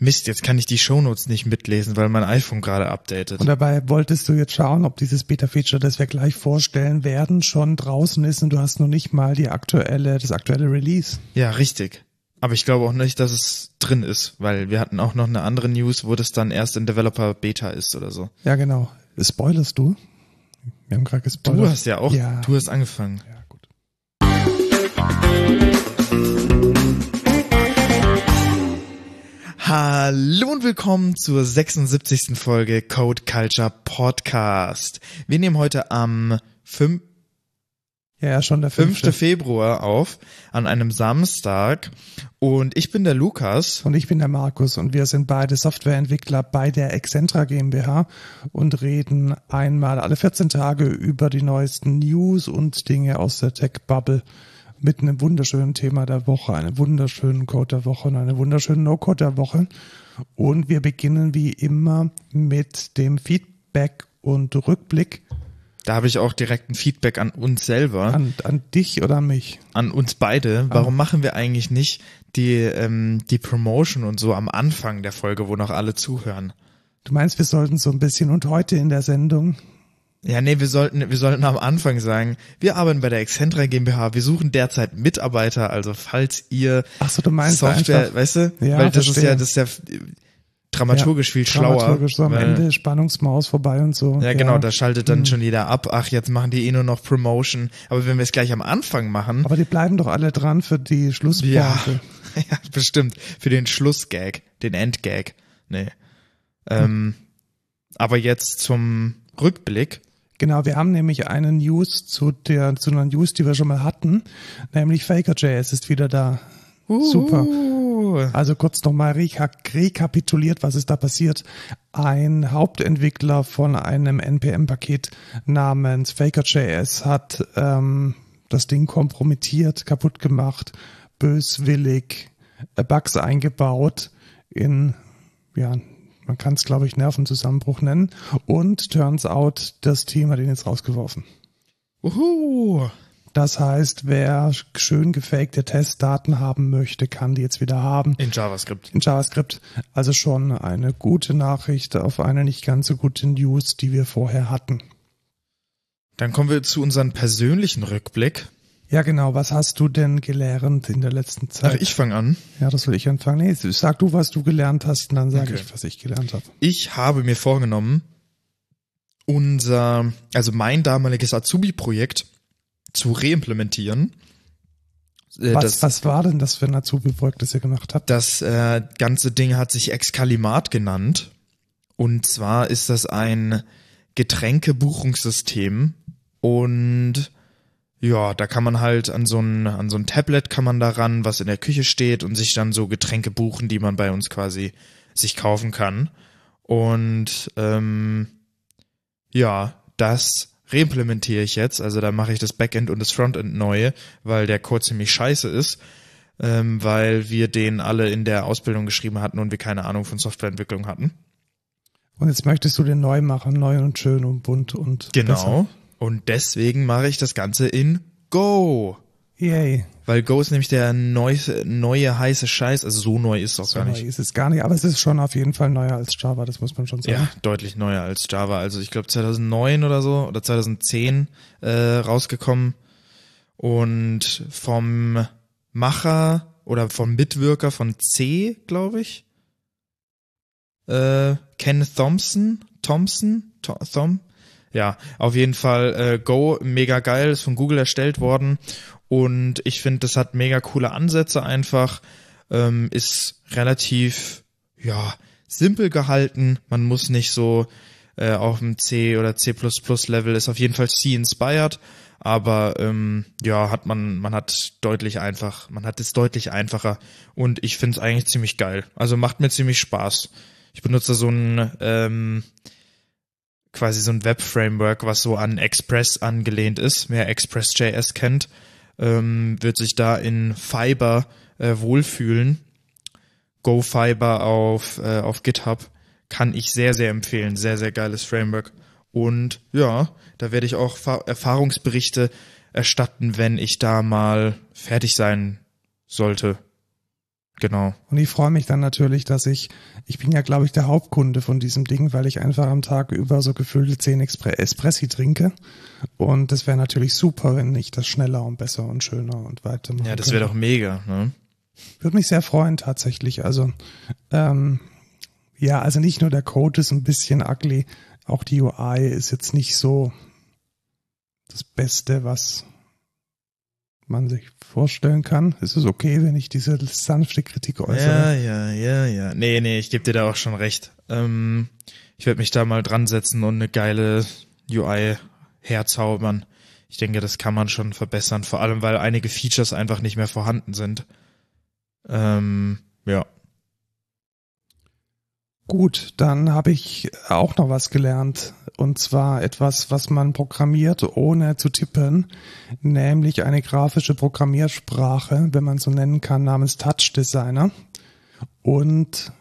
Mist, jetzt kann ich die Shownotes nicht mitlesen, weil mein iPhone gerade updatet. Und dabei wolltest du jetzt schauen, ob dieses Beta-Feature, das wir gleich vorstellen werden, schon draußen ist und du hast noch nicht mal die aktuelle, das aktuelle Release. Ja, richtig. Aber ich glaube auch nicht, dass es drin ist, weil wir hatten auch noch eine andere News, wo das dann erst in Developer Beta ist oder so. Ja, genau. Spoilerst du? Wir haben gerade gespoilert. Du hast ja auch, Ja. du hast angefangen. Ja, gut. Hallo und willkommen zur 76. Folge Code Culture Podcast. Wir nehmen heute am 5. Ja, ja, schon der 5. fünfte. Februar auf, an einem Samstag. Und ich bin der Lukas. Und ich bin der Markus und wir sind beide Softwareentwickler bei der Excentra GmbH und reden einmal alle 14 Tage über die neuesten News und Dinge aus der Tech-Bubble mit einem wunderschönen Thema der Woche, einem wunderschönen Code der Woche und einem wunderschönen No-Code der Woche. Und wir beginnen wie immer mit dem Feedback und Rückblick Da habe ich auch direkt ein Feedback an uns selber, an, an dich oder an mich. an uns beide. Warum machen wir eigentlich nicht die, ähm, die Promotion und so am Anfang der Folge, wo noch alle zuhören? Du meinst, wir sollten so ein bisschen und heute in der Sendung Ja, nee, wir sollten, wir sollten am Anfang sagen, wir arbeiten bei der Excentra GmbH, wir suchen derzeit Mitarbeiter, also falls ihr Ach so, du meinst Software, einfach, weißt du? Ja, weil das ist verstehe. ja, das ist ja dramaturgisch viel schlauer. Dramaturgisch so am weil- Ende Spannungsmaus vorbei und so. Ja, genau, da schaltet dann schon jeder ab. Ach, jetzt machen die eh nur noch Promotion. Aber wenn wir es gleich am Anfang machen, Aber die bleiben doch alle dran für die Schlusspointe. ja, ja, bestimmt für den Schlussgag, den Endgag. Nee. Ähm, aber jetzt zum Rückblick. Genau, wir haben nämlich eine News zu der, zu einer News, die wir schon mal hatten, nämlich Faker.js ist wieder da. Super. Uh, Also kurz nochmal rekapituliert, was ist da passiert. Ein Hauptentwickler von einem NPM-Paket namens Faker.js hat ähm, das Ding kompromittiert, kaputt gemacht, böswillig äh, Bugs eingebaut in, ja, man kann es glaube ich Nervenzusammenbruch nennen. Und turns out, das Team hat ihn jetzt rausgeworfen. uhu. Das heißt, wer schön gefakte Testdaten haben möchte, kann die jetzt wieder haben In JavaScript. in JavaScript. Also schon eine gute Nachricht auf eine nicht ganz so gute News, die wir vorher hatten. Dann kommen wir zu unserem persönlichen Rückblick. Ja, genau. Was hast du denn gelernt in der letzten Ach, Zeit? ich fange an. ja, das will ich anfangen. Nee, sag du, was du gelernt hast, und dann sage Okay. ich, was ich gelernt habe. Ich habe mir vorgenommen, unser, also mein damaliges Azubi-Projekt zu reimplementieren. Äh, Was, das, was war denn das für ein Azubi-Projekt, das ihr gemacht habt? Das äh, ganze Ding hat sich Excalimat genannt. Und zwar ist das ein Getränkebuchungssystem. Und ja, da kann man halt an so ein, an so ein Tablet kann man da ran, was in der Küche steht und sich dann so Getränke buchen, die man bei uns quasi sich kaufen kann. Und ähm, ja, das reimplementiere ich jetzt. Also da mache ich das Backend und das Frontend neu, weil der Code ziemlich scheiße ist ähm, weil wir den alle in der Ausbildung geschrieben hatten und wir keine Ahnung von Softwareentwicklung hatten. Und jetzt möchtest du den neu machen, neu und schön und bunt und Genau. besser. Und deswegen mache ich das Ganze in Go. Yay. Weil Go ist nämlich der neue, neue heiße Scheiß. Also so neu ist es auch So gar neu nicht. ist es gar nicht, aber es ist schon auf jeden Fall neuer als Java, das muss man schon sagen. Ja, deutlich neuer als Java. Also ich glaube 2009 oder so oder 2010 äh, rausgekommen. Und vom Macher oder vom Mitwirker von C, glaube ich, äh, Ken Thompson, Thompson, Tho- Thom, ja, auf jeden Fall äh, Go, mega geil, ist von Google erstellt worden. Und ich finde, das hat mega coole Ansätze einfach, ähm, ist relativ, ja, simpel gehalten, man muss nicht so äh, auf dem C oder C++ Level, ist auf jeden Fall C-inspired, aber ähm, ja, hat man, man hat deutlich einfach, man hat es deutlich einfacher. Und ich finde es eigentlich ziemlich geil. Also macht mir ziemlich Spaß. Ich benutze so ein ähm, quasi so ein Web-Framework, was so an Express angelehnt ist. Wer Express.js kennt, ähm, wird sich da in Fiber äh, wohlfühlen. Go Fiber auf, äh, auf GitHub kann ich sehr, sehr empfehlen. Sehr, sehr geiles Framework. Und ja, da werde ich auch Fa- Erfahrungsberichte erstatten, wenn ich da mal fertig sein sollte. Genau. Und ich freue mich dann natürlich, dass ich, ich bin ja, glaube ich, der Hauptkunde von diesem Ding, weil ich einfach am Tag über so gefüllte 10 Espressi trinke. Und das wäre natürlich super, wenn ich das schneller und besser und schöner und weiter machen Ja, das wäre doch mega, ne? Würde mich sehr freuen, tatsächlich. Also, ähm, ja, also nicht nur der Code ist ein bisschen ugly, auch die UI ist jetzt nicht so das Beste, was man sich vorstellen kann. Ist es okay, wenn ich diese sanfte Kritik äußere? Ja, ja, ja, ja. Nee, nee, ich gebe dir da auch schon recht. Ähm, ich werde mich da mal dran setzen und eine geile UI herzaubern. Ich denke, das kann man schon verbessern, vor allem weil einige Features einfach nicht mehr vorhanden sind. Ähm, ja. Gut, dann habe ich auch noch was gelernt. Und zwar etwas, was man programmiert, ohne zu tippen, nämlich eine grafische Programmiersprache, wenn man so nennen kann, namens Touch Designer. Und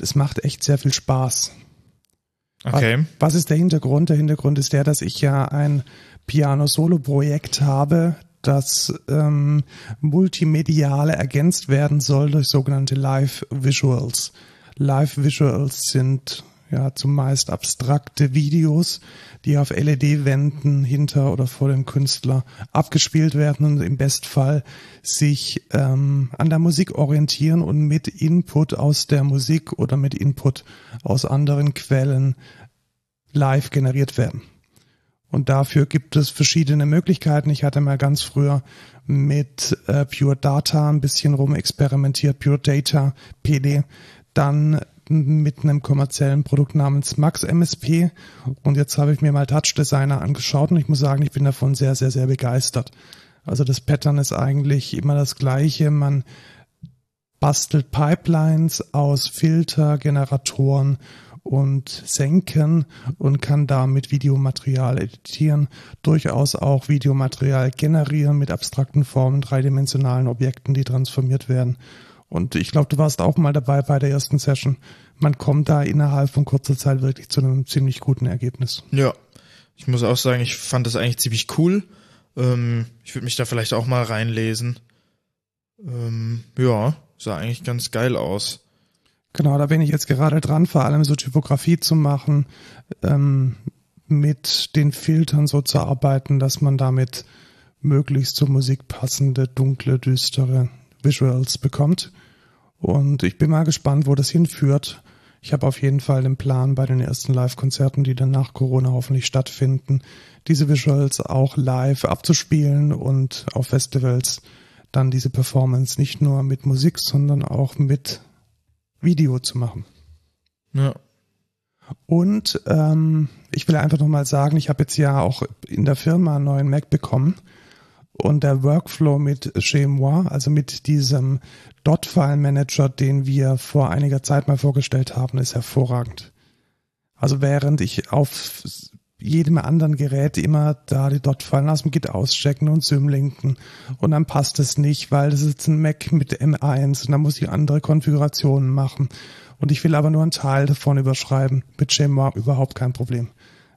es macht echt sehr viel Spaß. Okay. Was ist der Hintergrund? Der Hintergrund ist der, dass ich ja ein Piano-Solo-Projekt habe, das ähm, multimediale ergänzt werden soll durch sogenannte Live Visuals. Live Visuals sind ja zumeist abstrakte Videos, die auf LED-Wänden hinter oder vor dem Künstler abgespielt werden und im Bestfall sich ähm, an der Musik orientieren und mit Input aus der Musik oder mit Input aus anderen Quellen live generiert werden. Und dafür gibt es verschiedene Möglichkeiten. Ich hatte mal ganz früher mit äh, Pure Data ein bisschen rumexperimentiert, Pure Data, PD dann mit einem kommerziellen Produkt namens Max MSP und jetzt habe ich mir mal Touch Designer angeschaut und ich muss sagen, ich bin davon sehr, sehr, sehr begeistert. Also das Pattern ist eigentlich immer das gleiche. Man bastelt Pipelines aus Filter, Generatoren und Senken und kann damit Videomaterial editieren, durchaus auch Videomaterial generieren mit abstrakten Formen, dreidimensionalen Objekten, die transformiert werden und ich glaube, du warst auch mal dabei bei der ersten Session. Man kommt da innerhalb von kurzer Zeit wirklich zu einem ziemlich guten Ergebnis. Ja, ich muss auch sagen, ich fand das eigentlich ziemlich cool. Ähm, ich würde mich da vielleicht auch mal reinlesen. Ähm, ja, sah eigentlich ganz geil aus. Genau, da bin ich jetzt gerade dran, vor allem so Typografie zu machen, ähm, mit den Filtern so zu arbeiten, dass man damit möglichst zur Musik passende, dunkle, düstere Visuals bekommt. Und ich bin mal gespannt, wo das hinführt. Ich habe auf jeden Fall den Plan, bei den ersten Live-Konzerten, die dann nach Corona hoffentlich stattfinden, diese Visuals auch live abzuspielen und auf Festivals dann diese Performance nicht nur mit Musik, sondern auch mit Video zu machen. Ja. Und ähm, ich will einfach nochmal sagen, ich habe jetzt ja auch in der Firma einen neuen Mac bekommen und der Workflow mit Chez Moi, also mit diesem Dot-File-Manager, den wir vor einiger Zeit mal vorgestellt haben, ist hervorragend. Also während ich auf jedem anderen Gerät immer da die Dot-File aus dem Git auschecken und symlinken und dann passt es nicht, weil das ist ein Mac mit M1 und dann muss ich andere Konfigurationen machen und ich will aber nur einen Teil davon überschreiben. Mit Moi überhaupt kein Problem.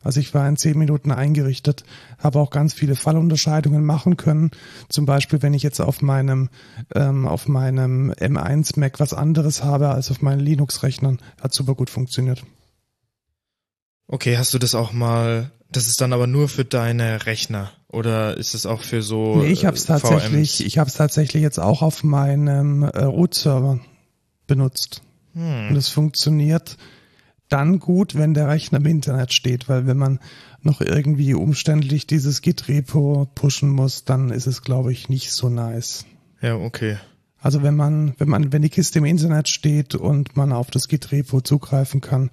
Also ich war in zehn Minuten eingerichtet, habe auch ganz viele Fallunterscheidungen machen können. Zum Beispiel, wenn ich jetzt auf meinem ähm, auf meinem M1 Mac was anderes habe als auf meinen Linux-Rechnern, hat super gut funktioniert. Okay, hast du das auch mal? Das ist dann aber nur für deine Rechner oder ist es auch für so? Nee, ich habe es äh, tatsächlich. VMs? Ich habe es tatsächlich jetzt auch auf meinem äh, Root-Server benutzt. Hm. Und es funktioniert dann gut, wenn der Rechner im Internet steht, weil wenn man noch irgendwie umständlich dieses Git-Repo pushen muss, dann ist es, glaube ich, nicht so nice. Ja, okay. Also wenn man, wenn man, wenn die Kiste im Internet steht und man auf das Git-Repo zugreifen kann,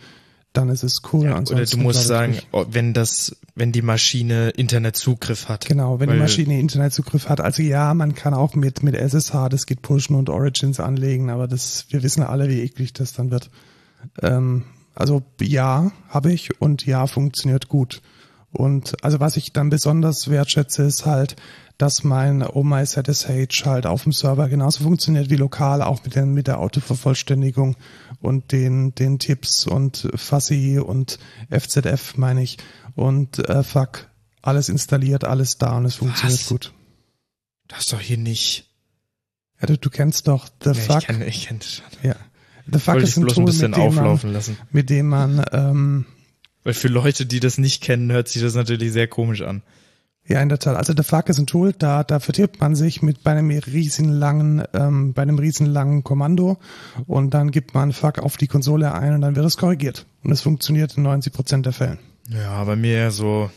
dann ist es cool. Ja, oder du musst sagen, oh, wenn das, wenn die Maschine Internetzugriff hat. Genau, wenn die Maschine Internetzugriff hat. Also ja, man kann auch mit, mit SSH das Git pushen und Origins anlegen, aber das, wir wissen alle, wie eklig das dann wird. Ähm, also ja, habe ich und ja, funktioniert gut. Und also was ich dann besonders wertschätze, ist halt, dass mein Oh My ZSH halt auf dem Server genauso funktioniert wie lokal, auch mit, den, mit der Autovervollständigung und den, den Tipps und Fuzzy und FZF meine ich und äh, fuck, alles installiert, alles da und es funktioniert Was? gut. Das ist doch hier nicht. Ja, du, du kennst doch The Ja, Fuck. ich kenne ich kenn das schon. ja. The Fuck Wollte ist ein bloß Tool, ein bisschen mit dem, man, auflaufen lassen. mit dem man ähm, Weil für Leute, die das nicht kennen, hört sich das natürlich sehr komisch an. Ja, in der Tat. Also The Fuck ist ein Tool, da, da vertirbt man sich mit bei einem riesenlangen, ähm, bei einem riesenlangen Kommando und dann gibt man Fuck auf die Konsole ein und dann wird es korrigiert. Und es funktioniert in 90 Prozent der Fällen. Ja, bei mir so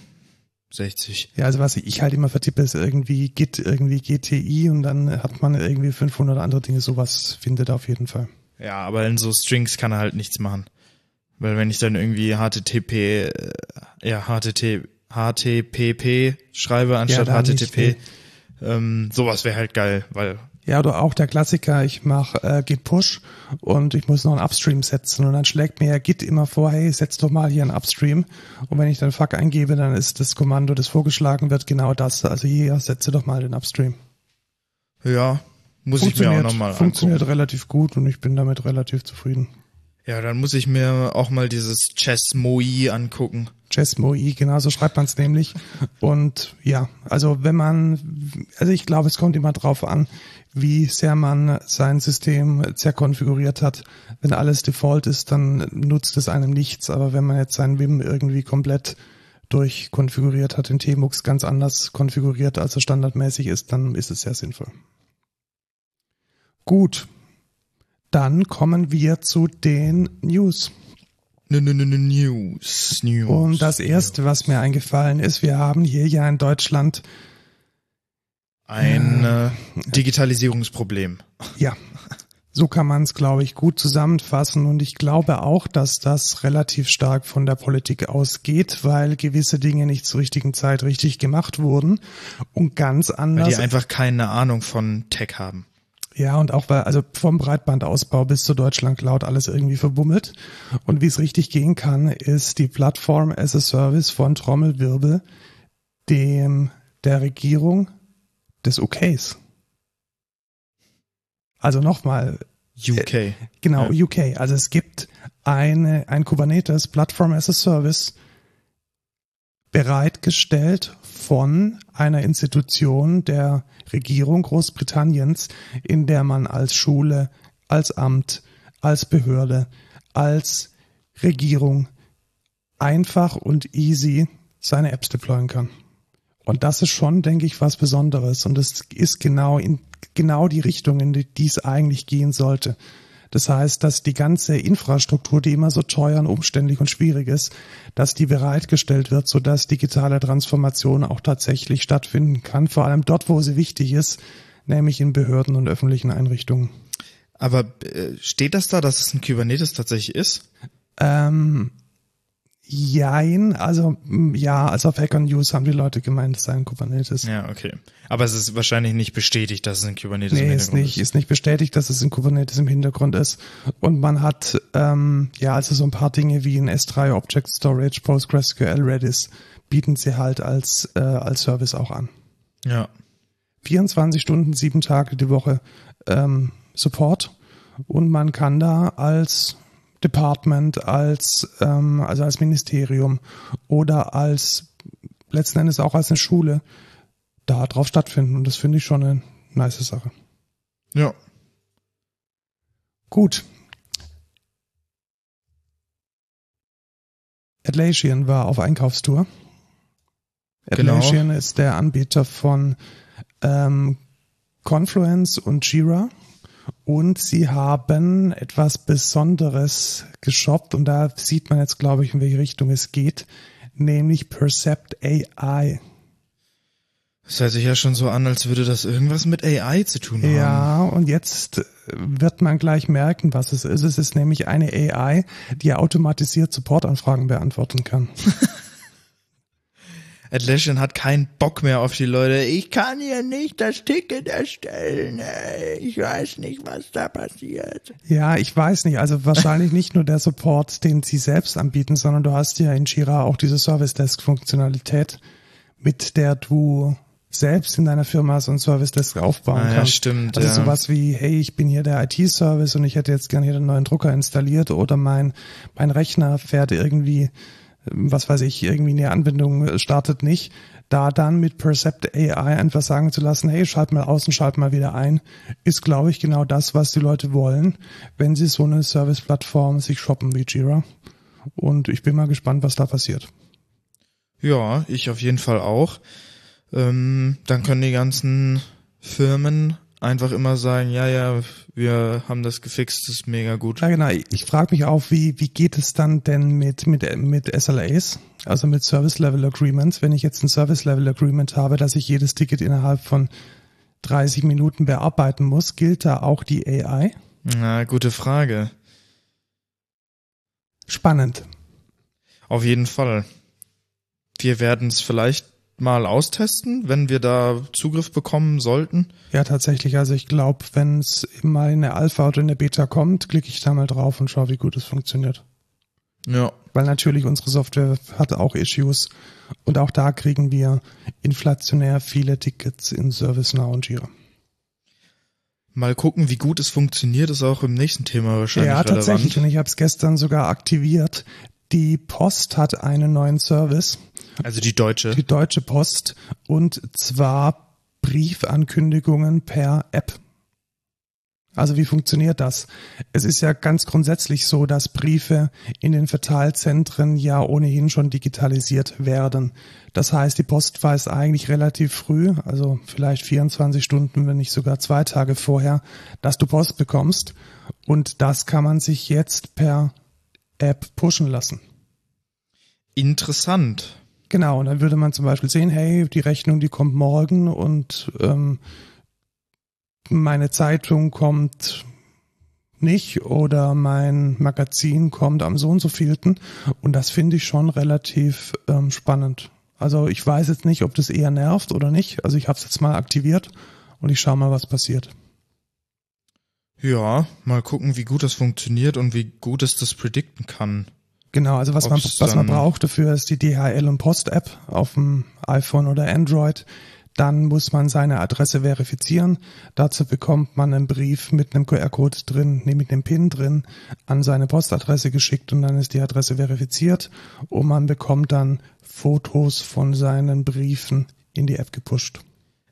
60. Ja, also was ich halt immer vertippe, ist irgendwie Git, irgendwie GTI und dann hat man irgendwie 500 andere Dinge. Sowas findet auf jeden Fall. Ja, aber in so Strings kann er halt nichts machen. Weil wenn ich dann irgendwie HTTP, äh, ja, HTTP, HTTP schreibe anstatt nicht, HTTP, ähm, sowas wäre halt geil, weil Ja, oder auch der Klassiker, ich mache äh, Git Push und ich muss noch einen Upstream setzen und dann schlägt mir Git immer vor, hey, setz doch mal hier einen Upstream und wenn ich dann Fuck eingebe, dann ist das Kommando, das vorgeschlagen wird, genau das. Also hier, setze doch mal den Upstream. ja, muss ich mir auch Funktioniert, nochmal funktioniert relativ gut und ich bin damit relativ zufrieden. Ja, dann muss ich mir auch mal dieses Chess Moi angucken. Chessmoi, genau so schreibt man es nämlich. Und ja, also wenn man, also ich glaube, es kommt immer drauf an, wie sehr man sein System zerkonfiguriert hat. Wenn alles Default ist, dann nutzt es einem nichts. Aber wenn man jetzt sein Vim irgendwie komplett durchkonfiguriert hat, den Tmux ganz anders konfiguriert, als er standardmäßig ist, dann ist es sehr sinnvoll. Gut. Dann kommen wir zu den News. News, News. Und das erste, was mir eingefallen ist, wir haben hier ja in Deutschland, Ein äh, Digitalisierungsproblem. ja, so kann man es, glaube ich, gut zusammenfassen. Und ich glaube auch, dass das relativ stark von der Politik ausgeht, weil gewisse Dinge nicht zur richtigen Zeit richtig gemacht wurden. Und ganz Weil anders. die einfach keine Ahnung von Tech haben. Ja, und auch weil, also vom Breitbandausbau bis zur Deutschland Cloud alles irgendwie verbummelt. Und wie es richtig gehen kann, ist die Plattform as a Service von Trommelwirbel dem der Regierung des OKs. Also nochmal, UK. genau, Ja. UK. Also es gibt eine, ein Kubernetes Plattform as a Service bereitgestellt von einer Institution der Regierung Großbritanniens, in der man als Schule, als Amt, als Behörde, als Regierung einfach und easy seine Apps deployen kann. Und das ist schon, denke ich, was Besonderes. Und es ist genau in genau die Richtung, in die es eigentlich gehen sollte. Das heißt, dass die ganze Infrastruktur, die immer so teuer und umständlich und schwierig ist, dass die bereitgestellt wird, sodass digitale Transformation auch tatsächlich stattfinden kann, vor allem dort, wo sie wichtig ist, nämlich in Behörden und öffentlichen Einrichtungen. Aber äh, steht das da, dass es ein Kubernetes tatsächlich ist? Ähm, jein, also ja, also auf Hacker News haben die Leute gemeint, es sei ein Kubernetes. Ja, okay. Aber es ist wahrscheinlich nicht bestätigt, dass es ein Kubernetes im Nee, ist Hintergrund nicht, ist nicht bestätigt, dass es in Kubernetes im Hintergrund ist. Und man hat ähm, ja also so ein paar Dinge wie ein S3 Object Storage, PostgreSQL, Redis bieten sie halt als äh, als Service auch an. Ja. 24 Stunden, sieben Tage die Woche ähm, Support und man kann da als Department, als ähm, also als Ministerium oder als letzten Endes auch als eine Schule da drauf stattfinden und das finde ich schon eine nice Sache. Ja. Gut. Atlassian war auf Einkaufstour. Genau. Atlassian ist der Anbieter von ähm, Confluence und Jira. Und sie haben etwas Besonderes geshoppt und da sieht man jetzt, glaube ich, in welche Richtung es geht, nämlich Percept AI. Das hört sich ja schon so an, als würde das irgendwas mit AI zu tun haben. Ja, und jetzt wird man gleich merken, was es ist. Es ist nämlich eine AI, die automatisiert Supportanfragen beantworten kann. Atlassian hat keinen Bock mehr auf die Leute. Ich kann hier nicht das Ticket erstellen. Ich weiß nicht, was da passiert. Ja, ich weiß nicht. Also wahrscheinlich nicht nur der Support, den sie selbst anbieten, sondern du hast ja in Jira auch diese Service Desk Funktionalität, mit der du selbst in deiner Firma so ein Service Desk aufbauen Ah, ja, kannst. stimmt, Also ja. sowas wie, hey, ich bin hier der IT-Service und ich hätte jetzt gerne hier den neuen Drucker installiert oder mein, mein Rechner fährt irgendwie was weiß ich, irgendwie eine Anwendung startet nicht, da dann mit Percept AI einfach sagen zu lassen, hey, schalt mal aus und schalt mal wieder ein, ist, glaube ich, genau das, was die Leute wollen, wenn sie so eine Service-Plattform sich shoppen wie Jira. Und ich bin mal gespannt, was da passiert. Ja, ich auf jeden Fall auch. Ähm, dann können die ganzen Firmen einfach immer sagen, ja, ja, wir haben das gefixt, das ist mega gut. Ja, genau. Ich frage mich auch, wie, wie geht es dann denn mit, mit, mit SLAs, also mit Service Level Agreements, wenn ich jetzt ein Service Level Agreement habe, dass ich jedes Ticket innerhalb von 30 Minuten bearbeiten muss, gilt da auch die AI? Na, gute Frage. Spannend. Auf jeden Fall. Wir werden es vielleicht mal austesten, wenn wir da Zugriff bekommen sollten? Ja, tatsächlich. Also ich glaube, wenn es mal in der Alpha oder in der Beta kommt, klicke ich da mal drauf und schaue, wie gut es funktioniert. Ja. Weil natürlich unsere Software hat auch Issues und auch da kriegen wir inflationär viele Tickets in ServiceNow und Jira. Mal gucken, wie gut es funktioniert, ist auch im nächsten Thema wahrscheinlich Ja, relevant. tatsächlich. Und ich habe es gestern sogar aktiviert. Die Post hat einen neuen Service. Also die deutsche. Die deutsche Post. Und zwar Briefankündigungen per App. Also wie funktioniert das? Es ist ja ganz grundsätzlich so, dass Briefe in den Verteilzentren ja ohnehin schon digitalisiert werden. Das heißt, die Post weiß eigentlich relativ früh, also vielleicht 24 Stunden, wenn nicht sogar zwei Tage vorher, dass du Post bekommst. Und das kann man sich jetzt per App pushen lassen. Interessant. Genau, und dann würde man zum Beispiel sehen, hey, die Rechnung, die kommt morgen und ähm, meine Zeitung kommt nicht oder mein Magazin kommt am so und so vielten. Und das finde ich schon relativ ähm, spannend. Also ich weiß jetzt nicht, ob das eher nervt oder nicht. Also ich habe es jetzt mal aktiviert und ich schaue mal, was passiert. Ja, mal gucken, wie gut das funktioniert und wie gut es das predikten kann. Genau, also was man, was man braucht dafür ist die DHL und Post App auf dem iPhone oder Android. Dann muss man seine Adresse verifizieren. Dazu bekommt man einen Brief mit einem QR-Code drin, nee, mit einem PIN drin, an seine Postadresse geschickt und dann ist die Adresse verifiziert und man bekommt dann Fotos von seinen Briefen in die App gepusht.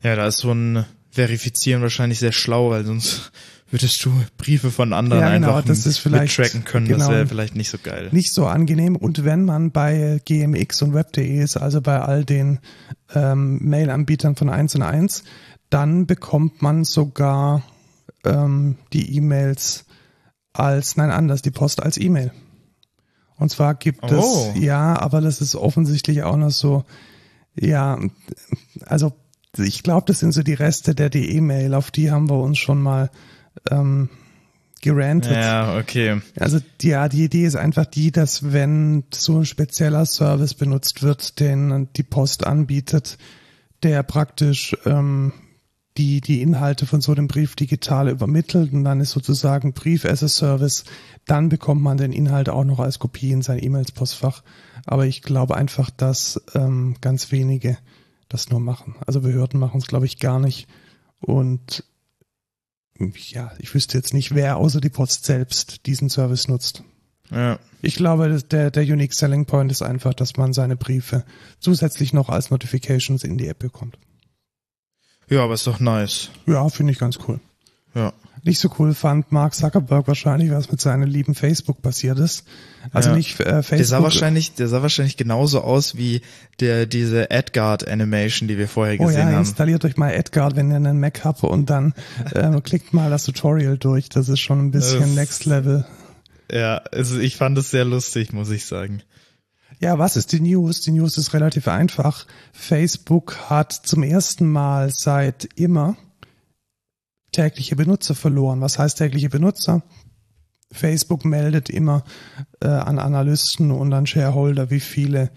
Ja, da ist so ein Verifizieren wahrscheinlich sehr schlau, weil sonst würdest du Briefe von anderen ja, genau, einfach das ist vielleicht, tracken können. Genau, das wäre vielleicht nicht so geil. Nicht so angenehm. Und wenn man bei GMX und Web.de ist, also bei all den ähm, Mail-Anbietern von 1 und 1, dann bekommt man sogar ähm, die E-Mails als, nein, anders, die Post als E-Mail. Und zwar gibt oh. es, ja, aber das ist offensichtlich auch noch so, ja, also ich glaube, das sind so die Reste der E-Mail, auf die haben wir uns schon mal ähm, gerantet. Ja, okay. Also ja, die Idee ist einfach die, dass wenn so ein spezieller Service benutzt wird, den die Post anbietet, der praktisch ähm, die, die Inhalte von so einem Brief digital übermittelt und dann ist sozusagen Brief as a Service, dann bekommt man den Inhalt auch noch als Kopie in sein E-Mails-Postfach. Aber ich glaube einfach, dass ähm, ganz wenige das nur machen. Also Behörden machen es, glaube ich, gar nicht. Und ja, ich wüsste jetzt nicht, wer außer die Post selbst diesen Service nutzt. Ja. Ich glaube, der, der Unique Selling Point ist einfach, dass man seine Briefe zusätzlich noch als Notifications in die App bekommt. Ja, aber ist doch nice. Ja, finde ich ganz cool. Ja nicht so cool fand Mark Zuckerberg wahrscheinlich, was mit seinem lieben Facebook passiert ist. Also ja. nicht äh, Facebook. Der sah wahrscheinlich, der sah wahrscheinlich genauso aus wie der diese Edgard Animation, die wir vorher gesehen oh ja, haben. Installiert euch mal Edgard, wenn ihr einen Mac habt und dann äh, klickt mal das Tutorial durch. Das ist schon ein bisschen Next Level. Ja, also ich fand es sehr lustig, muss ich sagen. Ja, was ist die News? Die News ist relativ einfach. Facebook hat zum ersten Mal seit immer tägliche Benutzer verloren. Was heißt tägliche Benutzer? Facebook meldet immer äh, an Analysten und an Shareholder, wie viele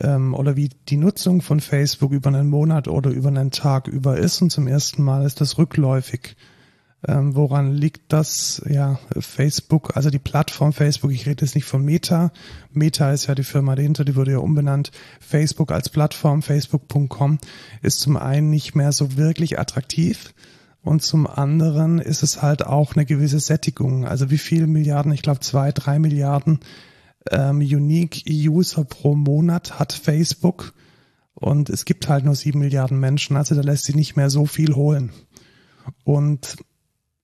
ähm, oder wie die Nutzung von Facebook über einen Monat oder über einen Tag über ist. Und zum ersten Mal ist das rückläufig. Ähm, woran liegt das? Ja, Facebook, also die Plattform Facebook, ich rede jetzt nicht von Meta. Meta ist ja die Firma dahinter, die wurde ja umbenannt. Facebook als Plattform, facebook.com, ist zum einen nicht mehr so wirklich attraktiv und zum anderen ist es halt auch eine gewisse Sättigung. Also wie viele Milliarden, ich glaube zwei, drei Milliarden ähm, Unique User pro Monat hat Facebook und es gibt halt nur sieben Milliarden Menschen, also da lässt sich nicht mehr so viel holen. Und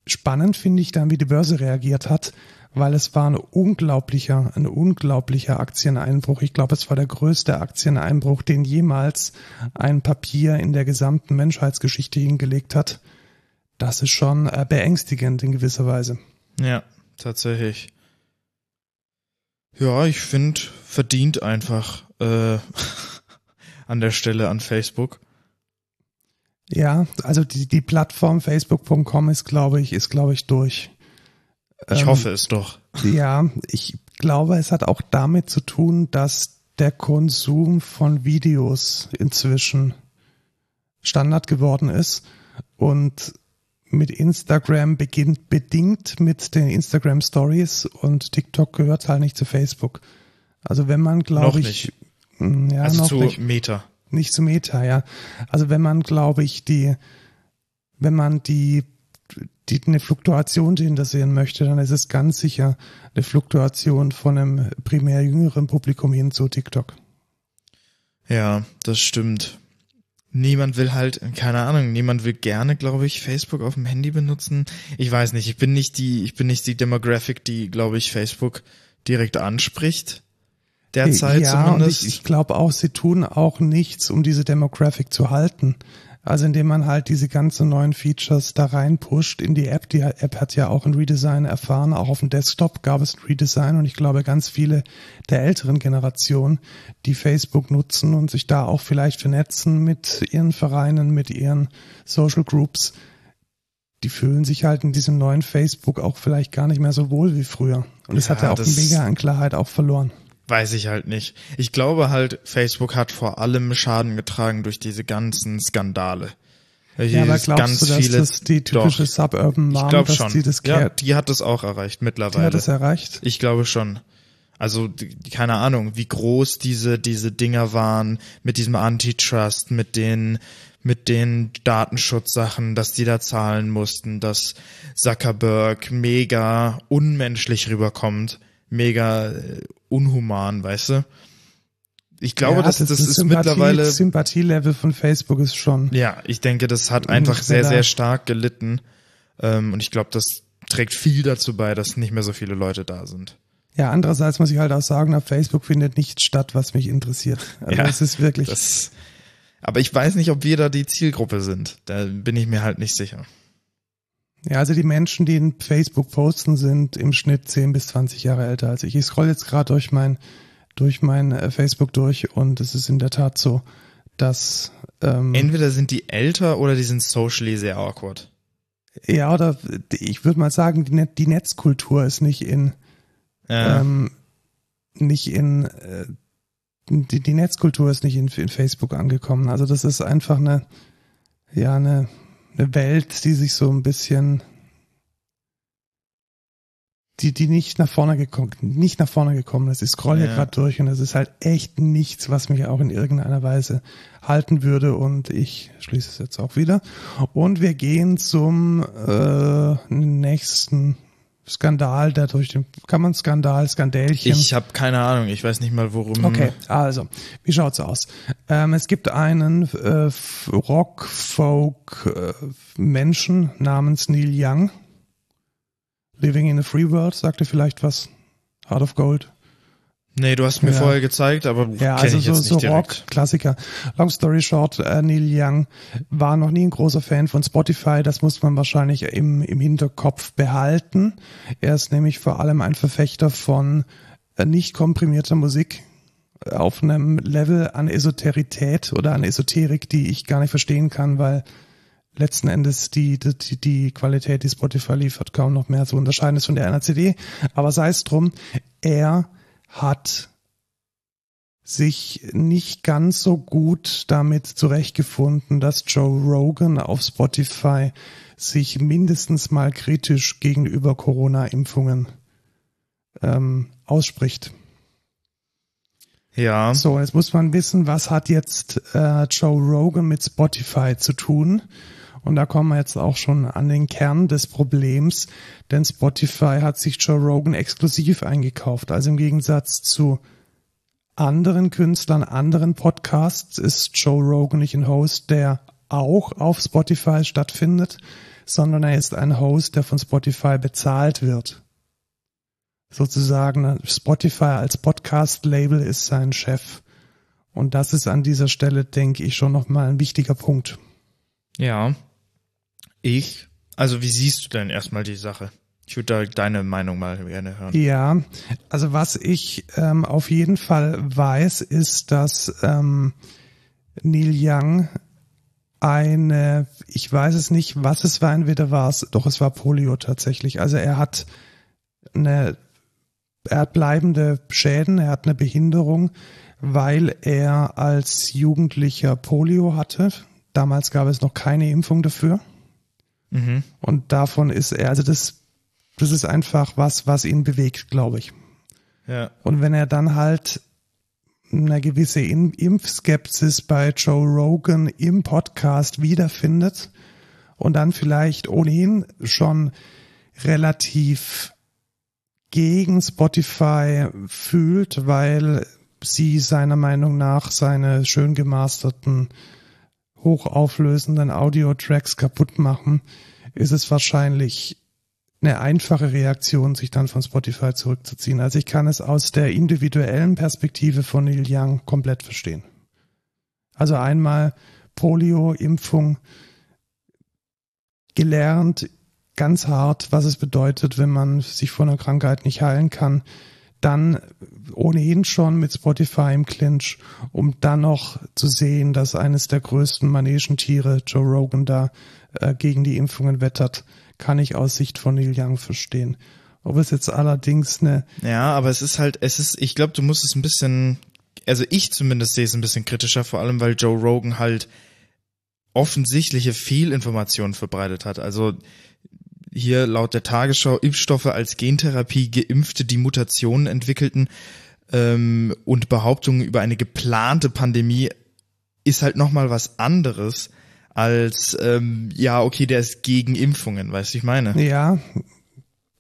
spannend finde ich dann, wie die Börse reagiert hat, weil es war ein unglaublicher, ein unglaublicher Aktieneinbruch. Ich glaube, es war der größte Aktieneinbruch, den jemals ein Papier in der gesamten Menschheitsgeschichte hingelegt hat. Das ist schon äh, beängstigend in gewisser Weise. Ja, tatsächlich. Ja, ich finde, verdient einfach äh, an der Stelle an Facebook. Ja, also die, die Plattform facebook.com ist, glaube ich, ist, glaube ich, durch. Ich ähm, hoffe es doch. Ja, ich glaube, es hat auch damit zu tun, dass der Konsum von Videos inzwischen Standard geworden ist und mit Instagram beginnt bedingt mit den Instagram Stories und TikTok gehört halt nicht zu Facebook. Also wenn man, glaube ich, nicht. Hm, ja, also zu nicht, Meta. Nicht zu Meta, ja. Also wenn man, glaube ich, die, wenn man die, die eine Fluktuation dahinter sehen möchte, dann ist es ganz sicher eine Fluktuation von einem primär jüngeren Publikum hin zu TikTok. Ja, das stimmt niemand will halt, keine Ahnung, niemand will gerne, glaube ich, Facebook auf dem Handy benutzen. Ich weiß nicht, ich bin nicht die, ich bin nicht die Demographic, die, glaube ich, Facebook direkt anspricht. Derzeit ja, zumindest. Ich, ich glaube auch, sie tun auch nichts, um diese Demographic zu halten. Also indem man halt diese ganzen neuen Features da reinpusht in die App. Die App hat ja auch ein Redesign erfahren. Auch auf dem Desktop gab es ein Redesign und ich glaube, ganz viele der älteren Generationen, die Facebook nutzen und sich da auch vielleicht vernetzen mit ihren Vereinen, mit ihren Social Groups, die fühlen sich halt in diesem neuen Facebook auch vielleicht gar nicht mehr so wohl wie früher. Und es ja, hat ja auch mega an Klarheit auch verloren. Weiß ich halt nicht. Ich glaube halt, Facebook hat vor allem Schaden getragen durch diese ganzen Skandale. Ja, aber glaubst ganz du, dass viele, das die typische doch, Suburban Mom, ich glaub dass schon. die das Ja, die hat das auch erreicht mittlerweile. Die hat das erreicht? Ich glaube schon. Also keine Ahnung, wie groß diese diese Dinger waren mit diesem Antitrust, mit den mit den Datenschutzsachen, dass die da zahlen mussten, dass Zuckerberg mega unmenschlich rüberkommt mega äh, unhuman, weißt du? Ich glaube, ja, dass das, das ist Sympathie, mittlerweile Sympathielevel von Facebook ist schon. Ja, ich denke, das hat einfach sehr sehr stark gelitten ähm, und ich glaube, das trägt viel dazu bei, dass nicht mehr so viele Leute da sind. Ja, andererseits muss ich halt auch sagen, auf Facebook findet nichts statt, was mich interessiert. Also ja, es ist wirklich. Das, aber ich weiß nicht, ob wir da die Zielgruppe sind. Da bin ich mir halt nicht sicher. Ja, also die Menschen, die in Facebook posten, sind im Schnitt 10 bis 20 Jahre älter als ich. Ich scroll jetzt gerade durch mein, durch mein äh, Facebook durch und es ist in der Tat so, dass ähm, entweder sind die älter oder die sind socially sehr awkward. Ja, oder ich würde mal sagen, die, Net die Netzkultur ist nicht in ja. ähm, nicht in äh, die, die Netzkultur ist nicht in, in Facebook angekommen. Also das ist einfach eine ja eine eine Welt, die sich so ein bisschen, die, die nicht nach vorne gekommen, nicht nach vorne gekommen ist. Ich scroll ja. hier gerade durch und es ist halt echt nichts, was mich auch in irgendeiner Weise halten würde und ich schließe es jetzt auch wieder. Und wir gehen zum äh, nächsten Skandal, der durch den, kann man Skandal, Skandälchen? Ich habe keine Ahnung, ich weiß nicht mal worum. Okay, also, wie schaut's aus? Ähm, es gibt einen äh, Rock-Folk-Menschen äh, namens Neil Young. Living in a Free World, sagt ihr vielleicht was? Heart of Gold. Nee, du hast mir ja. vorher gezeigt, aber ja, also so, so Rock-Klassiker. Long story short, äh, Neil Young war noch nie ein großer Fan von Spotify. Das muss man wahrscheinlich im, im Hinterkopf behalten. Er ist nämlich vor allem ein Verfechter von äh, nicht komprimierter Musik auf einem Level an Esoterität oder an Esoterik, die ich gar nicht verstehen kann, weil letzten Endes die, die, die Qualität, die Spotify liefert, kaum noch mehr zu unterscheiden ist von der einer CD. Aber sei es drum, er hat sich nicht ganz so gut damit zurechtgefunden, dass Joe Rogan auf Spotify sich mindestens mal kritisch gegenüber Corona-Impfungen ähm, ausspricht. Ja. So, jetzt muss man wissen, was hat jetzt äh, Joe Rogan mit Spotify zu tun? Und da kommen wir jetzt auch schon an den Kern des Problems, denn Spotify hat sich Joe Rogan exklusiv eingekauft. Also im Gegensatz zu anderen Künstlern, anderen Podcasts ist Joe Rogan nicht ein Host, der auch auf Spotify stattfindet, sondern er ist ein Host, der von Spotify bezahlt wird. Sozusagen Spotify als Podcast-Label ist sein Chef. Und das ist an dieser Stelle, denke ich, schon nochmal ein wichtiger Punkt. Ja. Ich, also wie siehst du denn erstmal die Sache? Ich würde da deine Meinung mal gerne hören. Ja, also was ich ähm, auf jeden Fall weiß, ist, dass ähm, Neil Young eine, ich weiß es nicht, was es war, entweder war es, doch es war Polio tatsächlich. Also er hat eine, er hat bleibende Schäden, er hat eine Behinderung, weil er als Jugendlicher Polio hatte. Damals gab es noch keine Impfung dafür. Mhm. Und davon ist er, also das, das ist einfach was, was ihn bewegt, glaube ich. Ja. Und wenn er dann halt eine gewisse Impfskepsis bei Joe Rogan im Podcast wiederfindet und dann vielleicht ohnehin schon relativ gegen Spotify fühlt, weil sie seiner Meinung nach seine schön gemasterten, hochauflösenden Audio-Tracks kaputt machen, ist es wahrscheinlich eine einfache Reaktion, sich dann von Spotify zurückzuziehen. Also ich kann es aus der individuellen Perspektive von Neil Young komplett verstehen. Also einmal Polio-Impfung gelernt, ganz hart, was es bedeutet, wenn man sich von einer Krankheit nicht heilen kann. Dann ohnehin schon mit Spotify im Clinch, um dann noch zu sehen, dass eines der größten Manegentiere, Joe Rogan, da äh, gegen die Impfungen wettert kann ich aus Sicht von Neil Young verstehen. Ob es jetzt allerdings eine. Ja, aber es ist halt, es ist, ich glaube, du musst es ein bisschen, also ich zumindest sehe es ein bisschen kritischer, vor allem weil Joe Rogan halt offensichtliche Fehlinformationen verbreitet hat. Also hier laut der Tagesschau Impfstoffe als Gentherapie geimpfte, die Mutationen entwickelten ähm, und Behauptungen über eine geplante Pandemie ist halt nochmal was anderes als ähm, ja, okay, der ist gegen Impfungen, weißt du, ich meine? Ja,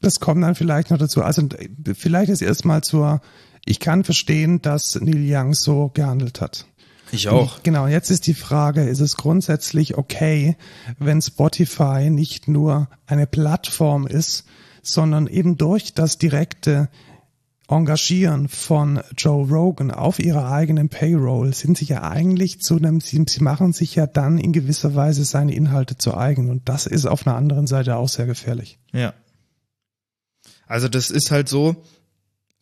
das kommt dann vielleicht noch dazu. Also vielleicht ist erstmal zur, ich kann verstehen, dass Neil Young so gehandelt hat. Ich auch. Genau, jetzt ist die Frage, ist es grundsätzlich okay, wenn Spotify nicht nur eine Plattform ist, sondern eben durch das direkte Engagieren von Joe Rogan auf ihrer eigenen Payroll sind sie ja eigentlich zu einem, sie, sie machen sich ja dann in gewisser Weise seine Inhalte zu eigen und das ist auf einer anderen Seite auch sehr gefährlich. Ja. Also das ist halt so,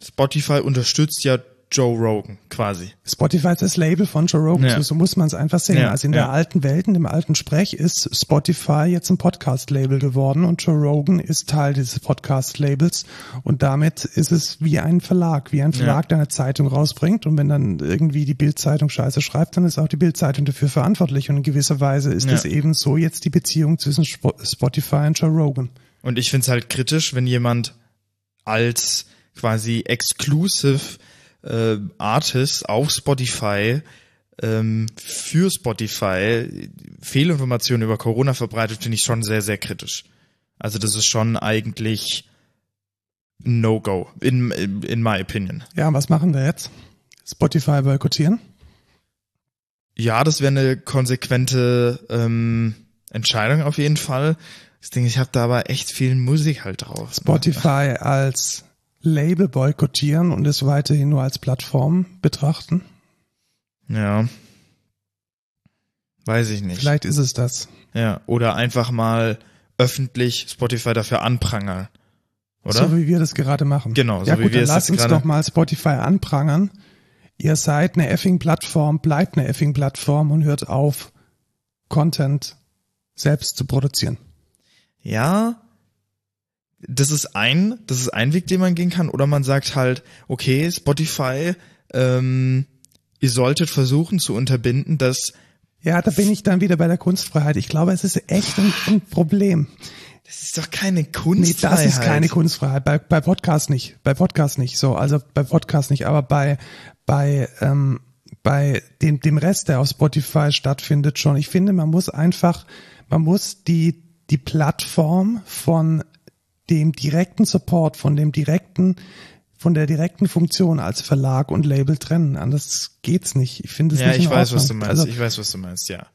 Spotify unterstützt ja Joe Rogan quasi. Spotify ist das Label von Joe Rogan, ja. so, so, muss man es einfach sehen. Ja, also in ja. der alten Welt, in dem alten Sprech ist Spotify jetzt ein Podcast-Label geworden und Joe Rogan ist Teil dieses Podcast-Labels und damit ist es wie ein Verlag, wie ein Verlag, der eine Zeitung rausbringt und wenn dann irgendwie die Bildzeitung Scheiße schreibt, dann ist auch die Bildzeitung dafür verantwortlich und in gewisser Weise ist es eben so jetzt die Beziehung zwischen Spotify und Joe Rogan. Und ich finde es halt kritisch, wenn jemand als quasi exclusive äh, Artists auf Spotify ähm, für Spotify Fehlinformationen über Corona verbreitet, finde ich schon sehr, sehr kritisch. Also das ist schon eigentlich No-Go, in, in my opinion. Ja, was machen wir jetzt? Spotify boykottieren? Ja, das wäre eine konsequente ähm, Entscheidung auf jeden Fall. Ich denke, ich habe da aber echt viel Musik halt drauf. Spotify als Label boykottieren und es weiterhin nur als Plattform betrachten? Ja. Weiß ich nicht. Vielleicht ist es das. Ja, oder einfach mal öffentlich Spotify dafür anprangern. Oder? So wie wir das gerade machen. Genau, so ja, wie gut, wir dann lass uns doch mal Spotify anprangern. Ihr seid eine effing Plattform, bleibt eine effing Plattform und hört auf, Content selbst zu produzieren. Ja, das ist ein, das ist ein Weg, den man gehen kann, oder man sagt halt, okay, Spotify, ähm, ihr solltet versuchen zu unterbinden, dass ja, da bin ich dann wieder bei der Kunstfreiheit. Ich glaube, es ist echt ein, ein Problem. Das ist doch keine Kunstfreiheit. Nee, das ist keine Kunstfreiheit. Bei, bei Podcast nicht. Bei Podcast nicht. So, also bei Podcast nicht. Aber bei, bei, ähm, bei dem, dem Rest, der auf Spotify stattfindet, schon. Ich finde, man muss einfach Man muss die, die Plattform von dem direkten Support, von dem direkten, von der direkten Funktion als Verlag und Label trennen. Anders geht's nicht. Ich finde es Ja, nicht in ich weiß, Ordnung. was du meinst. Also, ich weiß, was du meinst, ja.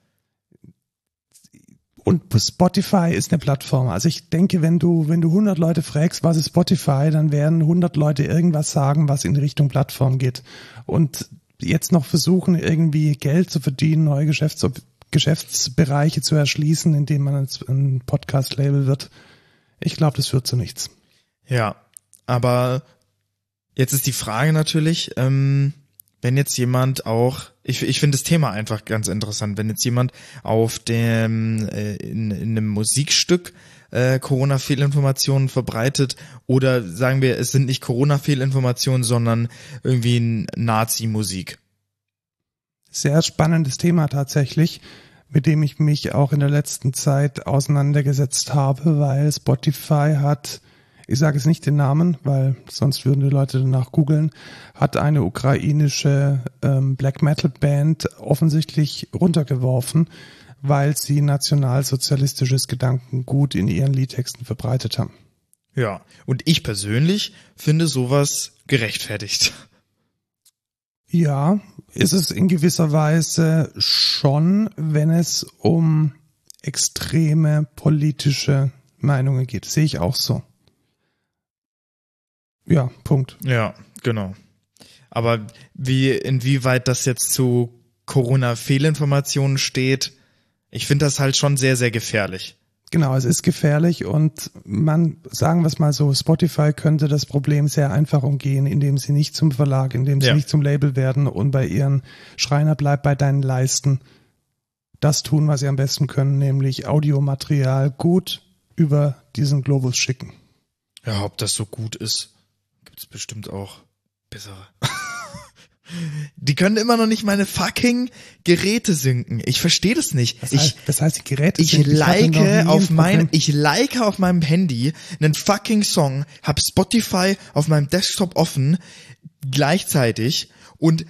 und Spotify ist eine Plattform. Also ich denke, wenn du, wenn du 100 Leute fragst, was ist Spotify, dann werden 100 Leute irgendwas sagen, was in Richtung Plattform geht. Und jetzt noch versuchen, irgendwie Geld zu verdienen, neue Geschäfts Geschäftsbereiche zu erschließen, indem man ein- ein Podcast-Label wird. Ich glaube, das führt zu nichts. Ja, aber jetzt ist die Frage natürlich, ähm, wenn jetzt jemand auch, ich, ich finde das Thema einfach ganz interessant, wenn jetzt jemand auf dem äh, in, in einem Musikstück äh, Corona-Fehlinformationen verbreitet oder sagen wir, es sind nicht Corona-Fehlinformationen, sondern irgendwie Nazi-Musik. Sehr spannendes Thema tatsächlich, mit dem ich mich auch in der letzten Zeit auseinandergesetzt habe, weil Spotify hat, ich sage es nicht den Namen, weil sonst würden die Leute danach googeln, hat eine ukrainische ähm, Black Metal Band offensichtlich runtergeworfen, weil sie nationalsozialistisches Gedankengut in ihren Liedtexten verbreitet haben. Ja, und ich persönlich finde sowas gerechtfertigt. Ja, ist es in gewisser Weise schon, wenn es um extreme politische Meinungen geht. Sehe ich auch so. Ja, Punkt. Ja, genau. Aber wie, inwieweit das jetzt zu Corona-Fehlinformationen steht, ich finde das halt schon sehr, sehr gefährlich. Genau, es ist gefährlich und man, sagen wir es mal so, Spotify könnte das Problem sehr einfach umgehen, indem sie nicht zum Verlag, indem sie Ja. nicht zum Label werden und bei ihren Schreiner bleibt bei deinen Leisten das tun, was sie am besten können, nämlich Audiomaterial gut über diesen Globus schicken. Ja, ob das so gut ist, gibt's bestimmt auch bessere. Die können immer noch nicht meine fucking Geräte synken. Ich verstehe das nicht. Das ich, heißt, das heißt, die Geräte ich nie like auf mein, ich like auf meinem Handy einen fucking Song, hab Spotify auf meinem Desktop offen, gleichzeitig und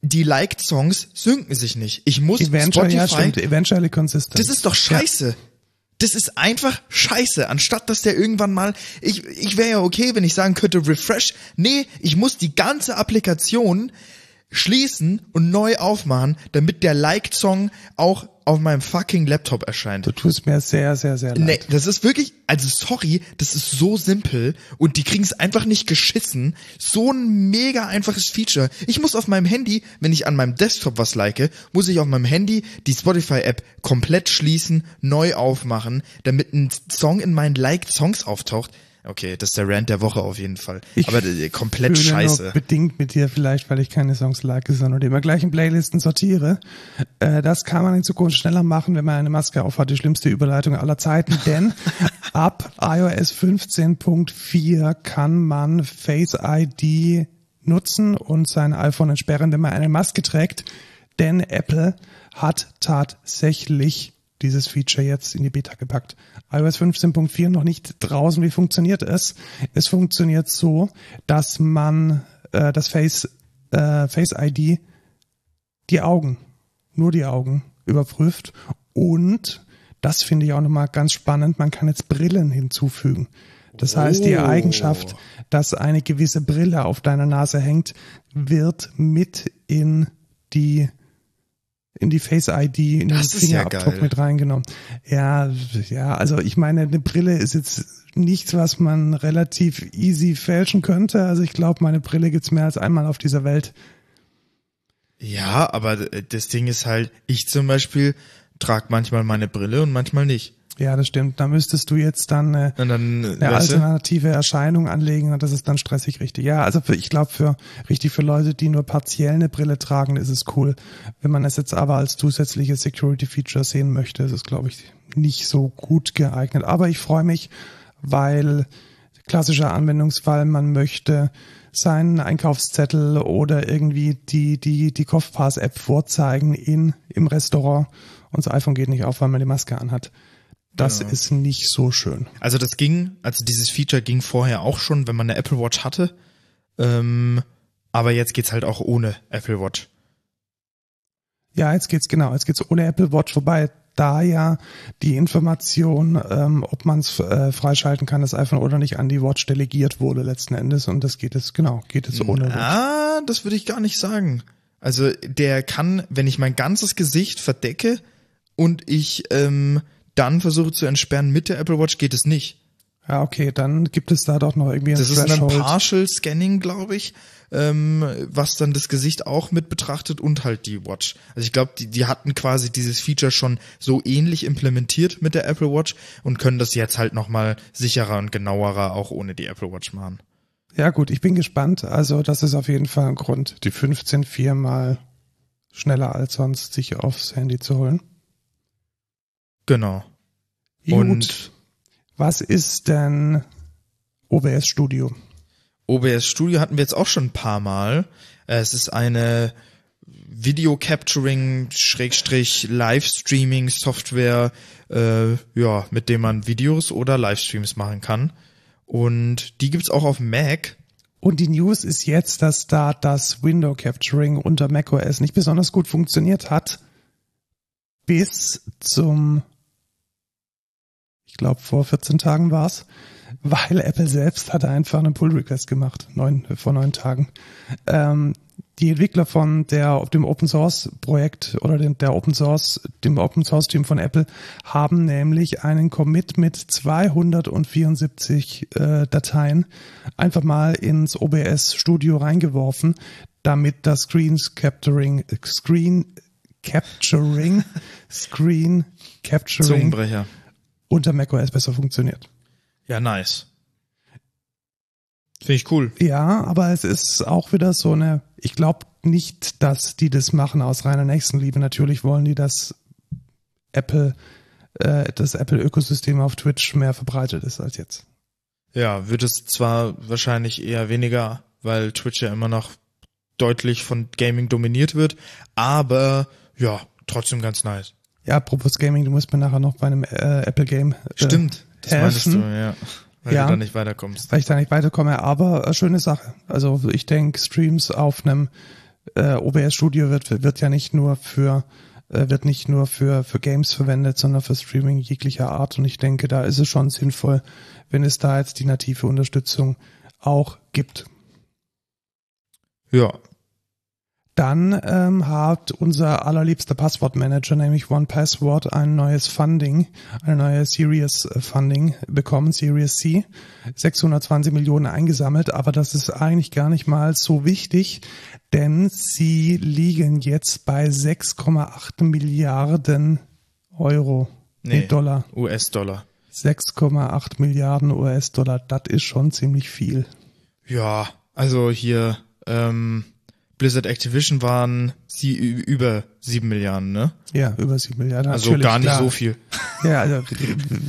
die liked Songs synken sich nicht. Ich muss Eventually, ja, Spotify, stimmt, eventually consistent. das ist doch scheiße. Das ist einfach scheiße. Anstatt dass der irgendwann mal, ich, ich wäre ja okay, wenn ich sagen könnte, refresh. Nee, ich muss die ganze Applikation schließen und neu aufmachen, damit der Liked-Song auch auf meinem fucking Laptop erscheint. Du tust mir sehr, sehr, sehr leid. Nee, das ist wirklich, also sorry, das ist so simpel und die kriegen es einfach nicht geschissen. So ein mega einfaches Feature. Ich muss auf meinem Handy, wenn ich an meinem Desktop was like, muss ich auf meinem Handy die Spotify-App komplett schließen, neu aufmachen, damit ein Song in meinen Liked Songs auftaucht. Okay, das ist der Rant der Woche auf jeden Fall. Ich Aber äh, komplett scheiße. Bedingt mit dir vielleicht, weil ich keine Songs like, sondern die immer gleich in Playlisten sortiere. Äh, das kann man in Zukunft schneller machen, wenn man eine Maske aufhat. Die schlimmste Überleitung aller Zeiten, denn ab iOS 15.4 kann man Face ID nutzen und sein iPhone entsperren, wenn man eine Maske trägt. Denn Apple hat tatsächlich dieses Feature jetzt in die Beta gepackt. iOS 15.4 noch nicht draußen. Wie funktioniert es? Es funktioniert so, dass man äh, das Face, äh, Face ID die Augen, nur die Augen überprüft und das finde ich auch nochmal ganz spannend, man kann jetzt Brillen hinzufügen. Das heißt, die Oh. Eigenschaft, dass eine gewisse Brille auf deiner Nase hängt, wird mit in die in die Face ID, in den ja Fingerabdruck geil. mit reingenommen. Ja, ja, also ich meine, eine Brille ist jetzt nichts, was man relativ easy fälschen könnte. Also ich glaube, meine Brille gibt's mehr als einmal auf dieser Welt. Ja, aber äh, das Ding ist halt, ich zum Beispiel trage manchmal meine Brille und manchmal nicht. Ja, das stimmt. Da müsstest du jetzt dann äh, dann, äh, eine alternative Erscheinung anlegen und das ist dann stressig richtig. Ja, also ich glaube für richtig für Leute, die nur partiell eine Brille tragen, ist es cool. Wenn man es jetzt aber als zusätzliche Security Feature sehen möchte, ist es glaube ich nicht so gut geeignet. Aber ich freue mich, weil klassischer Anwendungsfall, man möchte seinen Einkaufszettel oder irgendwie die die die Kopfpass App vorzeigen in im Restaurant und das iPhone geht nicht auf, weil man die Maske anhat. Das Ja. ist nicht so schön. Also das ging, also dieses Feature ging vorher auch schon, wenn man eine Apple Watch hatte. Ähm, aber jetzt geht's halt auch ohne Apple Watch. Ja, jetzt geht's genau, jetzt geht's ohne Apple Watch, wobei da ja die Information, ähm, ob man es äh, freischalten kann, das iPhone oder nicht, an die Watch delegiert wurde letzten Endes. Und das geht es, genau, geht es ohne Watch. Ah, das würde ich gar nicht sagen. Also der kann, wenn ich mein ganzes Gesicht verdecke und ich ähm, dann versuche zu entsperren mit der Apple Watch, geht es nicht. Ja, okay, dann gibt es da doch noch irgendwie ein Das ist ein. Partial Scanning, glaube ich, ähm, was dann das Gesicht auch mit betrachtet und halt die Watch. Also ich glaube, die, die hatten quasi dieses Feature schon so ähnlich implementiert mit der Apple Watch und können das jetzt halt nochmal sicherer und genauerer auch ohne die Apple Watch machen. Ja gut, ich bin gespannt. Also das ist auf jeden Fall ein Grund, die 15 viermal schneller als sonst sich aufs Handy zu holen. Genau. Gut. Und Was ist denn OBS Studio? OBS Studio hatten wir jetzt auch schon ein paar Mal. Es ist eine Video Capturing Schrägstrich Livestreaming Software, äh, ja, mit dem man Videos oder Livestreams machen kann. Und die gibt's auch auf Mac. Und die News ist jetzt, dass da das Window Capturing unter macOS nicht besonders gut funktioniert hat. Bis zum, ich glaube vor 14 Tagen war's, weil Apple selbst hatte einfach einen Pull Request gemacht, neun, vor neun Tagen. Ähm, die Entwickler von der, dem Open Source Projekt oder den, der Open Source, dem Open Source Team von Apple haben nämlich einen Commit mit 274 äh, Dateien einfach mal ins OBS Studio reingeworfen, damit das Screen Capturing, Screen Capturing, Screen Capturing Zungenbrecher. Unter macOS besser funktioniert. Ja, nice. Finde ich cool. Ja, aber es ist auch wieder so eine, ich glaube nicht, dass die das machen aus reiner Nächstenliebe. Natürlich wollen die, dass Apple, äh, das Apple-Ökosystem auf Twitch mehr verbreitet ist als jetzt. Ja, wird es zwar wahrscheinlich eher weniger, weil Twitch ja immer noch deutlich von Gaming dominiert wird, aber ja, trotzdem ganz nice. Ja, apropos Gaming, du musst mir nachher noch bei einem äh, Apple Game äh, Stimmt, das meinst helfen. du, ja. Weil Ja. du da nicht weiterkommst. weil ich da nicht weiterkomme, aber äh, schöne Sache. Also ich denke, Streams auf einem äh, OBS Studio wird wird ja nicht nur für äh, wird nicht nur für für Games verwendet, sondern für Streaming jeglicher Art und ich denke, da ist es schon sinnvoll, wenn es da jetzt die native Unterstützung auch gibt. Ja, Dann ähm, hat unser allerliebster Passwortmanager, nämlich OnePassword, ein neues Funding, eine neue Serious äh, Funding bekommen, Series C, 620 Millionen eingesammelt, aber das ist eigentlich gar nicht mal so wichtig, denn sie liegen jetzt bei 6,8 Milliarden Euro, nee, Nee. Dollar. US-Dollar. 6,8 Milliarden US-Dollar, das ist schon ziemlich viel. Ja, also hier, ähm, Blizzard Activision waren sie über sieben Milliarden, ne? Ja, über 7 Milliarden. Also gar nicht klar. so viel. Ja, also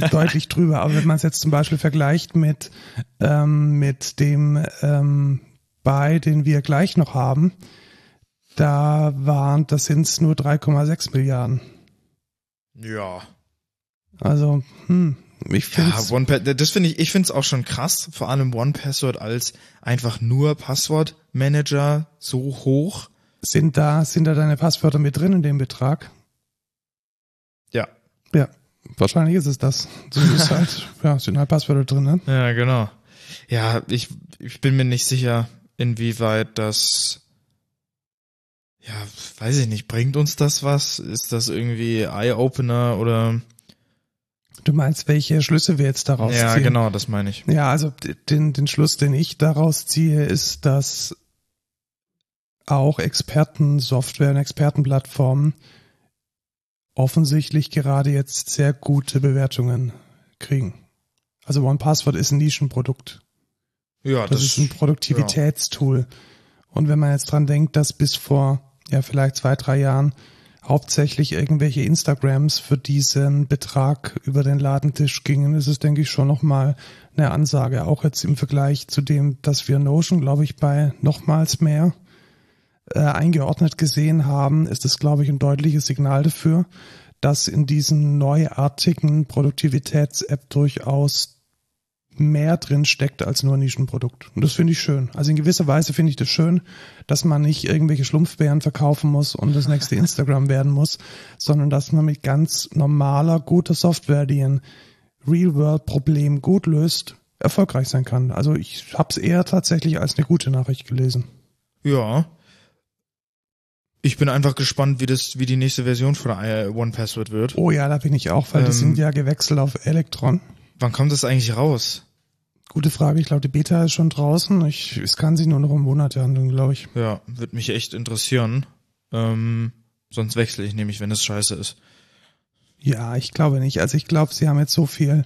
deutlich drüber. Aber wenn man es jetzt zum Beispiel vergleicht mit, ähm, mit dem ähm, Buy, den wir gleich noch haben, da waren, das sind es nur 3,6 Milliarden. Ja. Also, hm, ich finde Ja, One das finde ich, ich finde es auch schon krass, vor allem One Password als einfach nur Passwortmanager so hoch. sind da, sind da deine Passwörter mit drin in dem Betrag? Ja. Ja, wahrscheinlich ist es das. Ist halt, ja, sind halt Passwörter drin, ne? Ja, genau. Ja, ich, ich bin mir nicht sicher, inwieweit das, ja, weiß ich nicht, bringt uns das was? Ist das irgendwie Eye-Opener oder? Du meinst, welche Schlüsse wir jetzt daraus ja, ziehen? genau, das meine ich. Ja, also den, den Schluss, den ich daraus ziehe, ist, dass auch Expertensoftware und Expertenplattformen offensichtlich gerade jetzt sehr gute Bewertungen kriegen. Also OnePassword ist ein Nischenprodukt. Ja, Das, ist ein Produktivitätstool. Und wenn man jetzt dran denkt, dass bis vor ja vielleicht zwei, drei Jahren hauptsächlich irgendwelche Instagrams für diesen Betrag über den Ladentisch gingen, ist es, denke ich, schon nochmal eine Ansage. Auch jetzt im Vergleich zu dem, dass wir Notion, glaube ich, bei nochmals mehr äh, eingeordnet gesehen haben, ist es, glaube ich, ein deutliches Signal dafür, dass in diesen neuartigen Produktivitäts-App durchaus mehr drin steckt als nur ein Nischenprodukt. Und das finde ich schön. Also in gewisser Weise finde ich das schön, dass man nicht irgendwelche Schlumpfbären verkaufen muss und das nächste Instagram werden muss, sondern dass man mit ganz normaler, guter Software, die ein Real-World-Problem gut löst, erfolgreich sein kann. Also ich habe es eher tatsächlich als eine gute Nachricht gelesen. Ja. Ich bin einfach gespannt, wie das, wie die nächste Version von äh, OnePassword wird. Oh ja, da bin ich auch, weil die Ähm, sind ja gewechselt auf Electron. Wann kommt das eigentlich raus? Gute Frage. Ich glaube, die Beta ist schon draußen. Ich, es kann sich nur noch um Monate handeln, glaube ich. Ja, wird mich echt interessieren. Ähm, sonst wechsle ich nämlich, wenn es scheiße ist. Ja, ich glaube nicht. Also ich glaube, sie haben jetzt so viel,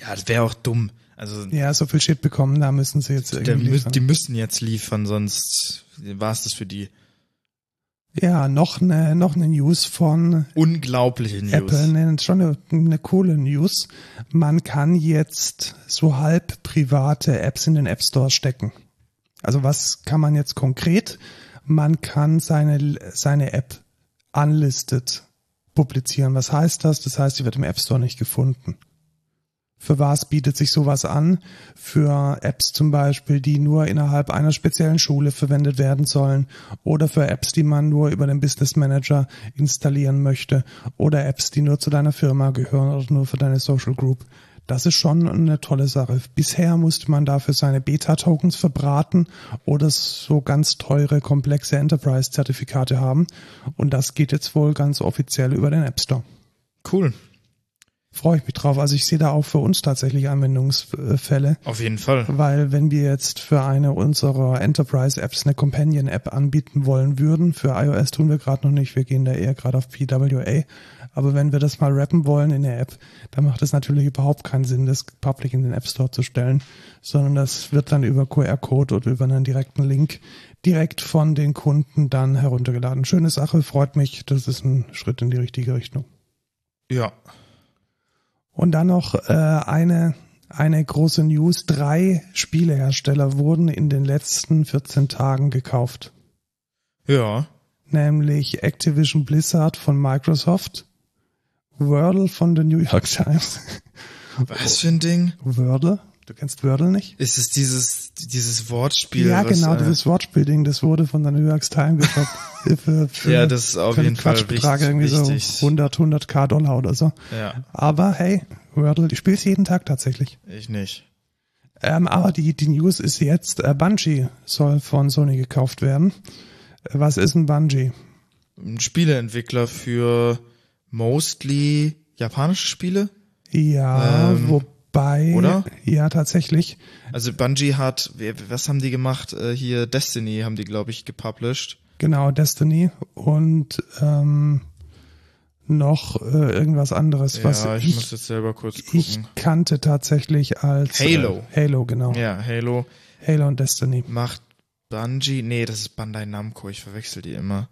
Ja, das wäre auch dumm. Also ja, so viel Shit bekommen, da müssen sie jetzt irgendwie mü liefern. die müssen jetzt liefern, sonst war es das für die. Ja, noch eine, noch eine News von Unglaubliche News. Apple, ne, schon eine, eine coole News. Man kann jetzt so halb private Apps in den App Store stecken. Also was kann man jetzt konkret? Man kann seine, seine App unlisted publizieren. Was heißt das? Das heißt, sie wird im App Store nicht gefunden. Für was bietet sich sowas an? Für Apps zum Beispiel, die nur innerhalb einer speziellen Schule verwendet werden sollen oder für Apps, die man nur über den Business Manager installieren möchte oder Apps, die nur zu deiner Firma gehören oder nur für deine Social Group. Das ist schon eine tolle Sache. Bisher musste man dafür seine Beta-Tokens verbraten oder so ganz teure, komplexe Enterprise-Zertifikate haben. Und das geht jetzt wohl ganz offiziell über den App Store Cool. Freue ich mich drauf. Also ich sehe da auch für uns tatsächlich Anwendungsfälle, Auf jeden Fall. weil wenn wir jetzt für eine unserer Enterprise-Apps eine Companion-App anbieten wollen würden, für iOS tun wir gerade noch nicht, wir gehen da eher gerade auf PWA, aber wenn wir das mal rappen wollen in der App, dann macht es natürlich überhaupt keinen Sinn, das public in den App Store zu stellen, sondern das wird dann über QR-Code oder über einen direkten Link direkt von den Kunden dann heruntergeladen. Schöne Sache, freut mich, das ist ein Schritt in die richtige Richtung. Ja. Und dann noch äh, eine, eine große News. Drei Spielehersteller wurden in den letzten 14 Tagen gekauft. Ja. Nämlich Activision Blizzard von Microsoft, Wordle von der New York Times. Was für ein Ding? Wordle? Du kennst Wordle nicht? Ist es dieses, dieses Wortspiel? ja, was, genau, äh, dieses Wortspielding, das wurde von der New York Times gekauft. für, für, Ja, das ist auf jeden Fall wichtig- irgendwie wichtig. so 100, 100k Dollar oder so. Ja, Aber hey, Wordle, ich spiele es jeden Tag tatsächlich. ich nicht. Ähm, aber die, die News ist jetzt, äh, Bungie soll von Sony gekauft werden. Äh, Was ist ein Bungie? Ein Spieleentwickler für mostly japanische Spiele. Ja, Ähm, wobei. Oder? Ja, tatsächlich. Also Bungie hat, was haben die gemacht? Äh, Hier Destiny haben die, glaube ich, gepublished. Genau, Destiny und ähm, noch äh, irgendwas anderes, was ja, ich, ich, muss jetzt selber kurz ich gucken. kannte tatsächlich als Halo. Äh, Halo, genau. Ja, Halo Halo und Destiny. macht Bungie, nee, das ist Bandai Namco, ich verwechsel die immer.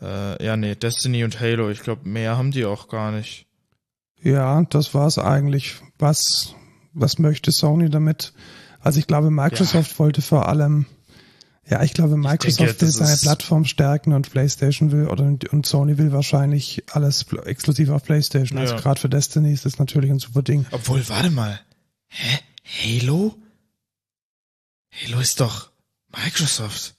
Äh, ja, nee, Destiny und Halo, ich glaube, mehr haben die auch gar nicht. Ja, das war's eigentlich. Was, was möchte Sony damit? Also ich glaube, Microsoft wollte vor allem, ja, ich glaube, Microsoft will das seine ist- Plattform stärken und PlayStation will oder und Sony will wahrscheinlich alles exklusiv auf PlayStation. Also Ja. gerade für Destiny ist das natürlich ein super Ding. Obwohl, warte mal. Hä? Halo? Halo ist doch Microsoft.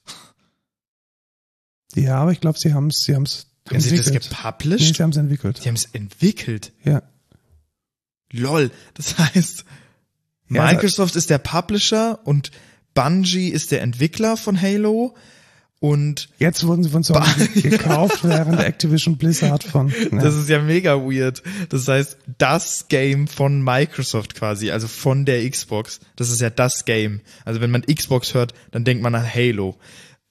Ja, aber ich glaube, sie haben es, sie haben es Haben sie das entwickelt. Nee, gepublished? sie haben es entwickelt. Sie haben es entwickelt. Ja. Lol. Das heißt, Ja, also- Microsoft ist der Publisher und Bungie ist der Entwickler von Halo und Jetzt wurden sie von Sony ge- gekauft, während Activision Blizzard von. Ja. das ist ja mega weird. Das heißt, das Game von Microsoft quasi, also von der Xbox, das ist ja das Game. Also wenn man Xbox hört, dann denkt man an Halo.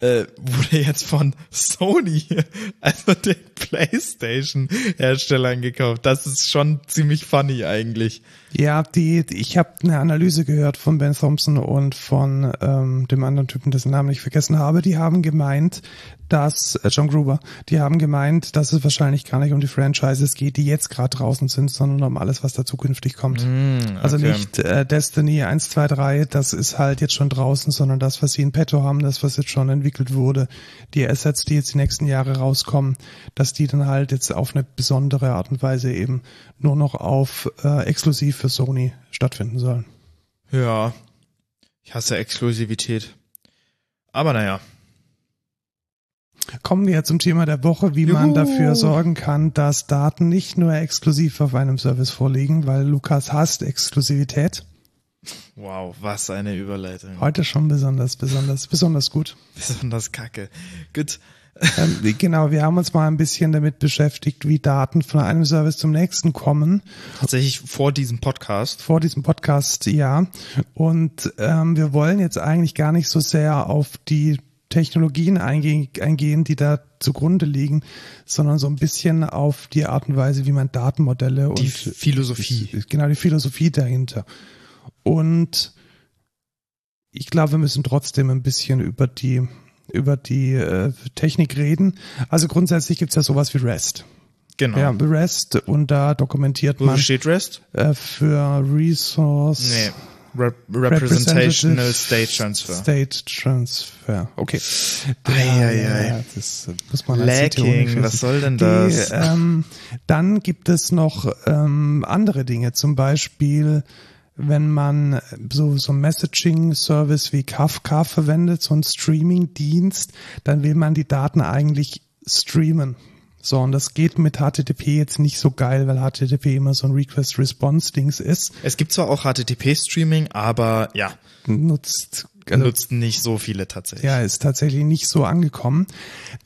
Äh, wurde jetzt von Sony, also den PlayStation-Herstellern gekauft. Das ist schon ziemlich funny eigentlich. Ja, die, ich habe eine Analyse gehört von Ben Thompson und von ähm, dem anderen Typen, dessen Namen ich vergessen habe. Die haben gemeint, dass äh, John Gruber, die haben gemeint, dass es wahrscheinlich gar nicht um die Franchises geht, die jetzt gerade draußen sind, sondern um alles, was da zukünftig kommt. Also okay. nicht äh, Destiny 1, 2, 3, das ist halt jetzt schon draußen, sondern das, was sie in petto haben, das, was jetzt schon entwickelt wurde, die Assets, die jetzt die nächsten Jahre rauskommen, dass die dann halt jetzt auf eine besondere Art und Weise eben nur noch auf äh, exklusiv für Sony stattfinden sollen. Ja. Ich hasse Exklusivität. Aber naja. Kommen wir zum Thema der Woche, wie man Juhu. dafür sorgen kann, dass Daten nicht nur exklusiv auf einem Service vorliegen, weil Lukas hasst Exklusivität. Wow, was eine Überleitung. Heute schon besonders, besonders, besonders gut. Besonders kacke. Gut. Ähm, genau, wir haben uns mal ein bisschen damit beschäftigt, wie Daten von einem Service zum nächsten kommen. Tatsächlich vor diesem Podcast. Vor diesem Podcast, ja. Und ähm, wir wollen jetzt eigentlich gar nicht so sehr auf die Technologien eingehen, eingehen, die da zugrunde liegen, sondern so ein bisschen auf die Art und Weise, wie man Datenmodelle und Die Philosophie. genau die Philosophie dahinter. Und ich glaube, wir müssen trotzdem ein bisschen über die über die äh, Technik reden. Also grundsätzlich gibt's ja sowas wie REST. Genau. Ja, REST und da dokumentiert Wo man steht REST? äh, für Resource Nee. Rep Representational State Transfer. State Transfer. Okay. Eieiei. Ja, das äh, muss man Lacking, was soll denn Die, das? ähm, dann gibt es noch ähm, andere Dinge, zum Beispiel wenn man so so Messaging-Service wie Kafka verwendet, so ein Streaming-Dienst, dann will man die Daten eigentlich streamen. So, und das geht mit HTTP jetzt nicht so geil, weil HTTP immer so ein Request-Response-Dings ist. Es gibt zwar auch HTTP-Streaming, aber ja, Nutzt, also nutzt nicht so viele tatsächlich. Ja, ist tatsächlich nicht so angekommen.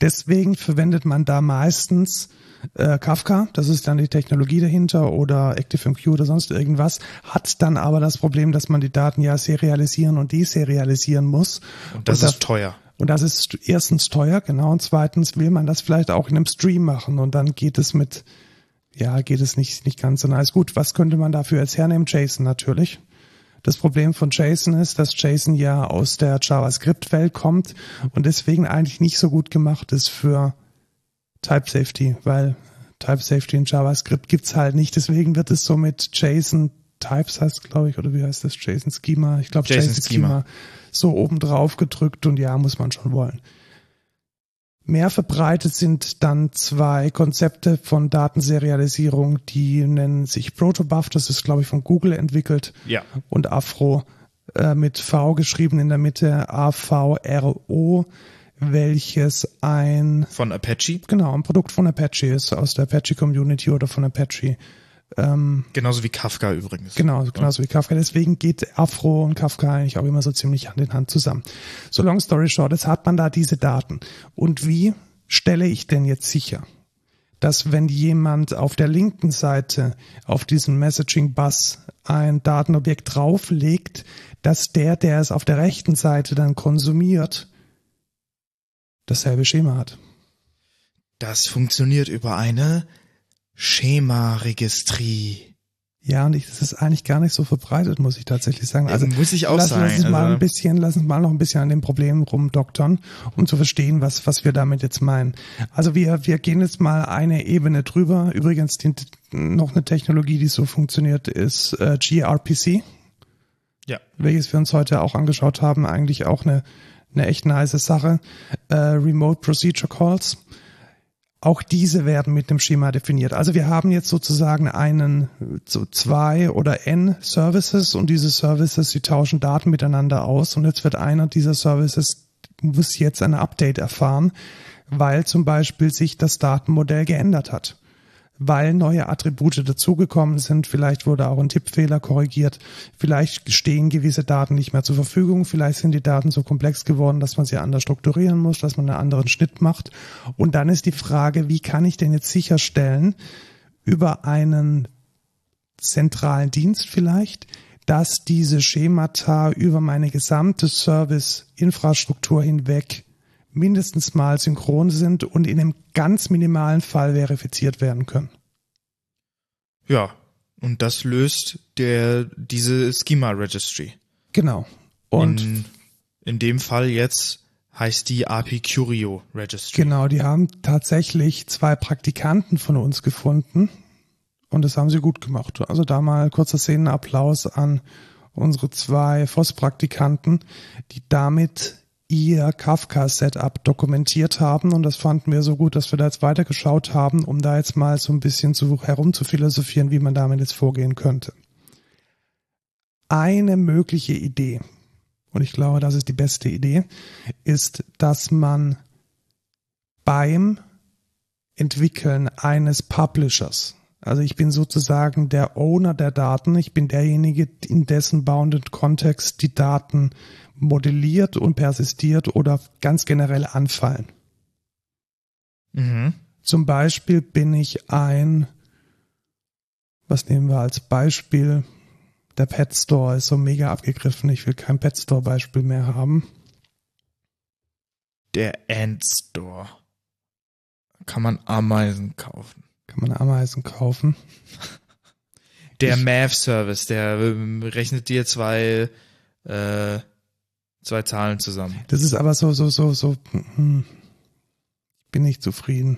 Deswegen verwendet man da meistens äh, Kafka, das ist dann die Technologie dahinter oder ActiveMQ oder sonst irgendwas, hat dann aber das Problem, dass man die Daten ja serialisieren und deserialisieren muss. Und das und ist teuer. und das ist erstens teuer, genau, und zweitens will man das vielleicht auch in einem Stream machen und dann geht es mit, ja, geht es nicht, nicht ganz so nice. Gut, was könnte man dafür jetzt hernehmen? JSON natürlich. Das Problem von JSON ist, dass JSON ja aus der JavaScript-Welt kommt und deswegen eigentlich nicht so gut gemacht ist für Type Safety, weil Type Safety in JavaScript gibt's halt nicht. Deswegen wird es so mit JSON Types heißt, glaube ich, oder wie heißt das? JSON Schema. Ich glaube, JSON JSON Schema Schema. so oben drauf gedrückt und ja, muss man schon wollen. Mehr verbreitet sind dann zwei Konzepte von Datenserialisierung, die nennen sich Protobuf, das ist glaube ich von Google entwickelt, Ja. und Afro äh, mit V geschrieben in der Mitte, AVRO, welches ein Von Apache. genau ein Produkt von Apache ist, aus der Apache Community oder von Apache. Ähm, Genauso wie Kafka übrigens. Genau, genauso wie Kafka. Deswegen geht Afro und Kafka eigentlich auch immer so ziemlich Hand in Hand zusammen. So long story short, jetzt hat man da diese Daten. Und wie stelle ich denn jetzt sicher, dass wenn jemand auf der linken Seite auf diesem Messaging-Bus ein Datenobjekt drauflegt, dass der, der es auf der rechten Seite dann konsumiert, dasselbe Schema hat? Das funktioniert über eine Schema-Registrie. Ja, und ich, das ist eigentlich gar nicht so verbreitet, muss ich tatsächlich sagen. Also Muss ich auch lass, sagen. Lass uns mal also- ein bisschen, lass uns mal noch ein bisschen an dem Problem rumdoktern, um zu verstehen, was, was wir damit jetzt meinen. Also wir, wir gehen jetzt mal eine Ebene drüber. Übrigens, die, noch eine Technologie, die so funktioniert, ist äh, gRPC, Ja. welches wir uns heute auch angeschaut haben. Eigentlich auch eine, eine echt nice Sache. Äh, Remote Procedure Calls. Auch diese werden mit dem Schema definiert. Also wir haben jetzt sozusagen einen, so zwei oder n Services und diese Services, die tauschen Daten miteinander aus und jetzt wird einer dieser Services, muss jetzt ein Update erfahren, weil zum Beispiel sich das Datenmodell geändert hat. Weil neue Attribute dazugekommen sind, vielleicht wurde auch ein Tippfehler korrigiert, vielleicht stehen gewisse Daten nicht mehr zur Verfügung, vielleicht sind die Daten so komplex geworden, dass man sie anders strukturieren muss, dass man einen anderen Schnitt macht. Und dann ist die Frage, wie kann ich denn jetzt sicherstellen, über einen zentralen Dienst vielleicht, dass diese Schemata über meine gesamte Service-Infrastruktur hinweg mindestens mal synchron sind und in einem ganz minimalen Fall verifiziert werden können. Ja. Und das löst der, diese Schema Registry. Genau. Und in, in dem Fall jetzt heißt die API Curio Registry. genau, die haben tatsächlich zwei Praktikanten von uns gefunden und das haben sie gut gemacht. Also da mal kurzer Szenenapplaus an unsere zwei FOSS-Praktikanten, die damit ihr Kafka-Setup dokumentiert haben und das fanden wir so gut, dass wir da jetzt weitergeschaut haben, um da jetzt mal so ein bisschen zu, herum wie man damit jetzt vorgehen könnte. eine mögliche Idee, und ich glaube, das ist die beste Idee, ist, dass man beim Entwickeln eines Publishers, also ich bin sozusagen der Owner der Daten, ich bin derjenige, in dessen Bounded Kontext die Daten modelliert und persistiert oder ganz generell anfallen. Mhm. Zum Beispiel bin ich ein, was nehmen wir als Beispiel? Der Pet Store ist so mega abgegriffen. Ich will kein Pet Store Beispiel mehr haben. Der Ant Store. Kann man Ameisen kaufen. Kann man Ameisen kaufen. Der Math Service, der ähm, rechnet dir zwei, äh, zwei Zahlen zusammen. Das ist aber so, so, so, so, hm, bin nicht zufrieden.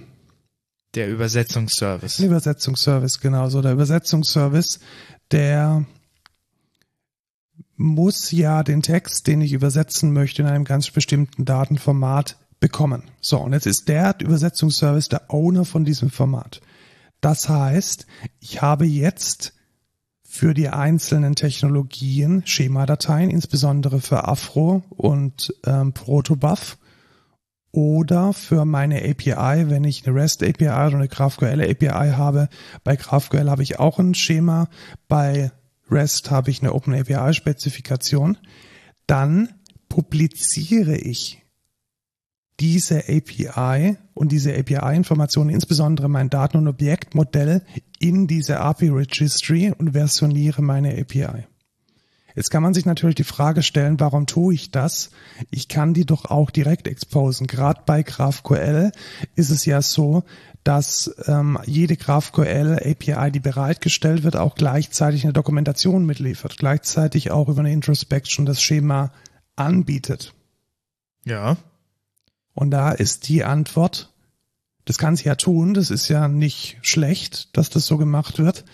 Der Übersetzungsservice. Der Übersetzungsservice, genau so. Der Übersetzungsservice, der muss ja den Text, den ich übersetzen möchte, in einem ganz bestimmten Datenformat bekommen. So, und jetzt ist der Übersetzungsservice der Owner von diesem Format. Das heißt, ich habe jetzt für die einzelnen Technologien Schemadateien, insbesondere für Afro und ähm, Protobuf oder für meine API, wenn ich eine REST API oder eine GraphQL API habe. Bei GraphQL habe ich auch ein Schema, bei REST habe ich eine Open API Spezifikation. Dann publiziere ich diese API und diese API-Informationen, insbesondere mein Daten- und Objektmodell, in diese API Registry und versioniere meine API. Jetzt kann man sich natürlich die Frage stellen, warum tue ich das? Ich kann die doch auch direkt exposen. Gerade bei GraphQL ist es ja so, dass ähm, jede GraphQL API, die bereitgestellt wird, auch gleichzeitig eine Dokumentation mitliefert, gleichzeitig auch über eine Introspection das Schema anbietet. Ja. Und da ist die Antwort, das kann sie ja tun, das ist ja nicht schlecht, dass das so gemacht wird,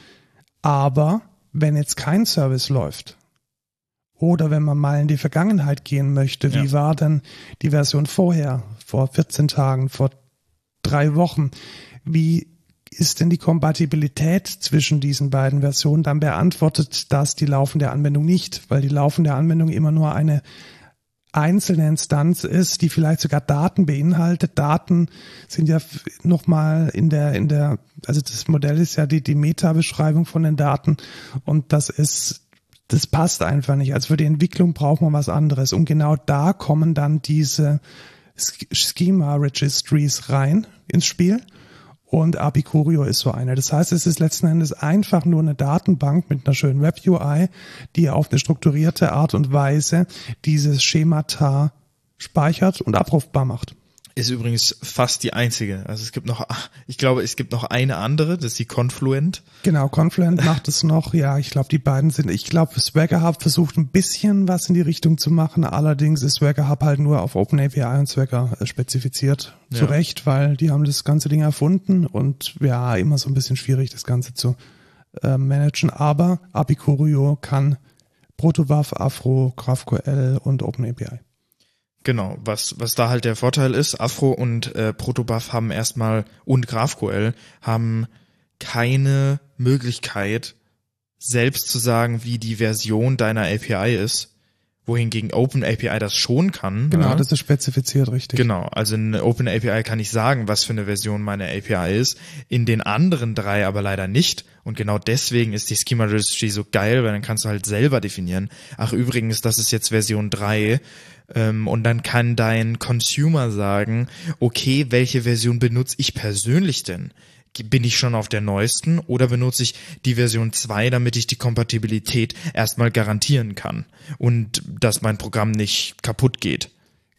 aber wenn jetzt kein Service läuft, oder wenn man mal in die Vergangenheit gehen möchte, wie ja. war denn die Version vorher, vor 14 Tagen, vor drei Wochen? Wie ist denn die Kompatibilität zwischen diesen beiden Versionen? Dann beantwortet das die laufende Anwendung nicht, weil die laufende Anwendung immer nur eine einzelne Instanz ist, die vielleicht sogar Daten beinhaltet. Daten sind ja nochmal in der, in der, also das Modell ist ja die, die Meta-Beschreibung von den Daten und das ist das passt einfach nicht. Also für die Entwicklung braucht man was anderes. Und genau da kommen dann diese Schema Registries rein ins Spiel. Und Apicurio ist so eine. Das heißt, es ist letzten Endes einfach nur eine Datenbank mit einer schönen Web-UI, die auf eine strukturierte Art und Weise dieses Schemata speichert und abrufbar macht. Ist übrigens fast die einzige. Also es gibt noch, ich glaube, es gibt noch eine andere, das ist die Confluent. Genau, Confluent macht es noch. Ja, ich glaube, die beiden sind, ich glaube, Swagger Hub versucht ein bisschen was in die Richtung zu machen. Allerdings ist Swagger Hub halt nur auf OpenAPI und Swagger äh, spezifiziert. Ja. Zu Recht, weil die haben das ganze Ding erfunden und ja, immer so ein bisschen schwierig, das Ganze zu äh, managen. Aber Apicurio kann Protobuf, Afro, GraphQL und OpenAPI. Genau, was, was da halt der Vorteil ist, Afro und äh, Protobuf haben erstmal und GraphQL haben keine Möglichkeit, selbst zu sagen, wie die Version deiner API ist wohingegen Open API das schon kann. Genau, ja. das ist spezifiziert, richtig. Genau, also in Open API kann ich sagen, was für eine Version meine API ist, in den anderen drei aber leider nicht. Und genau deswegen ist die Schema Registry so geil, weil dann kannst du halt selber definieren. Ach übrigens, das ist jetzt Version 3 ähm, und dann kann dein Consumer sagen, okay, welche Version benutze ich persönlich denn? bin ich schon auf der neuesten oder benutze ich die Version 2, damit ich die Kompatibilität erstmal garantieren kann und dass mein Programm nicht kaputt geht.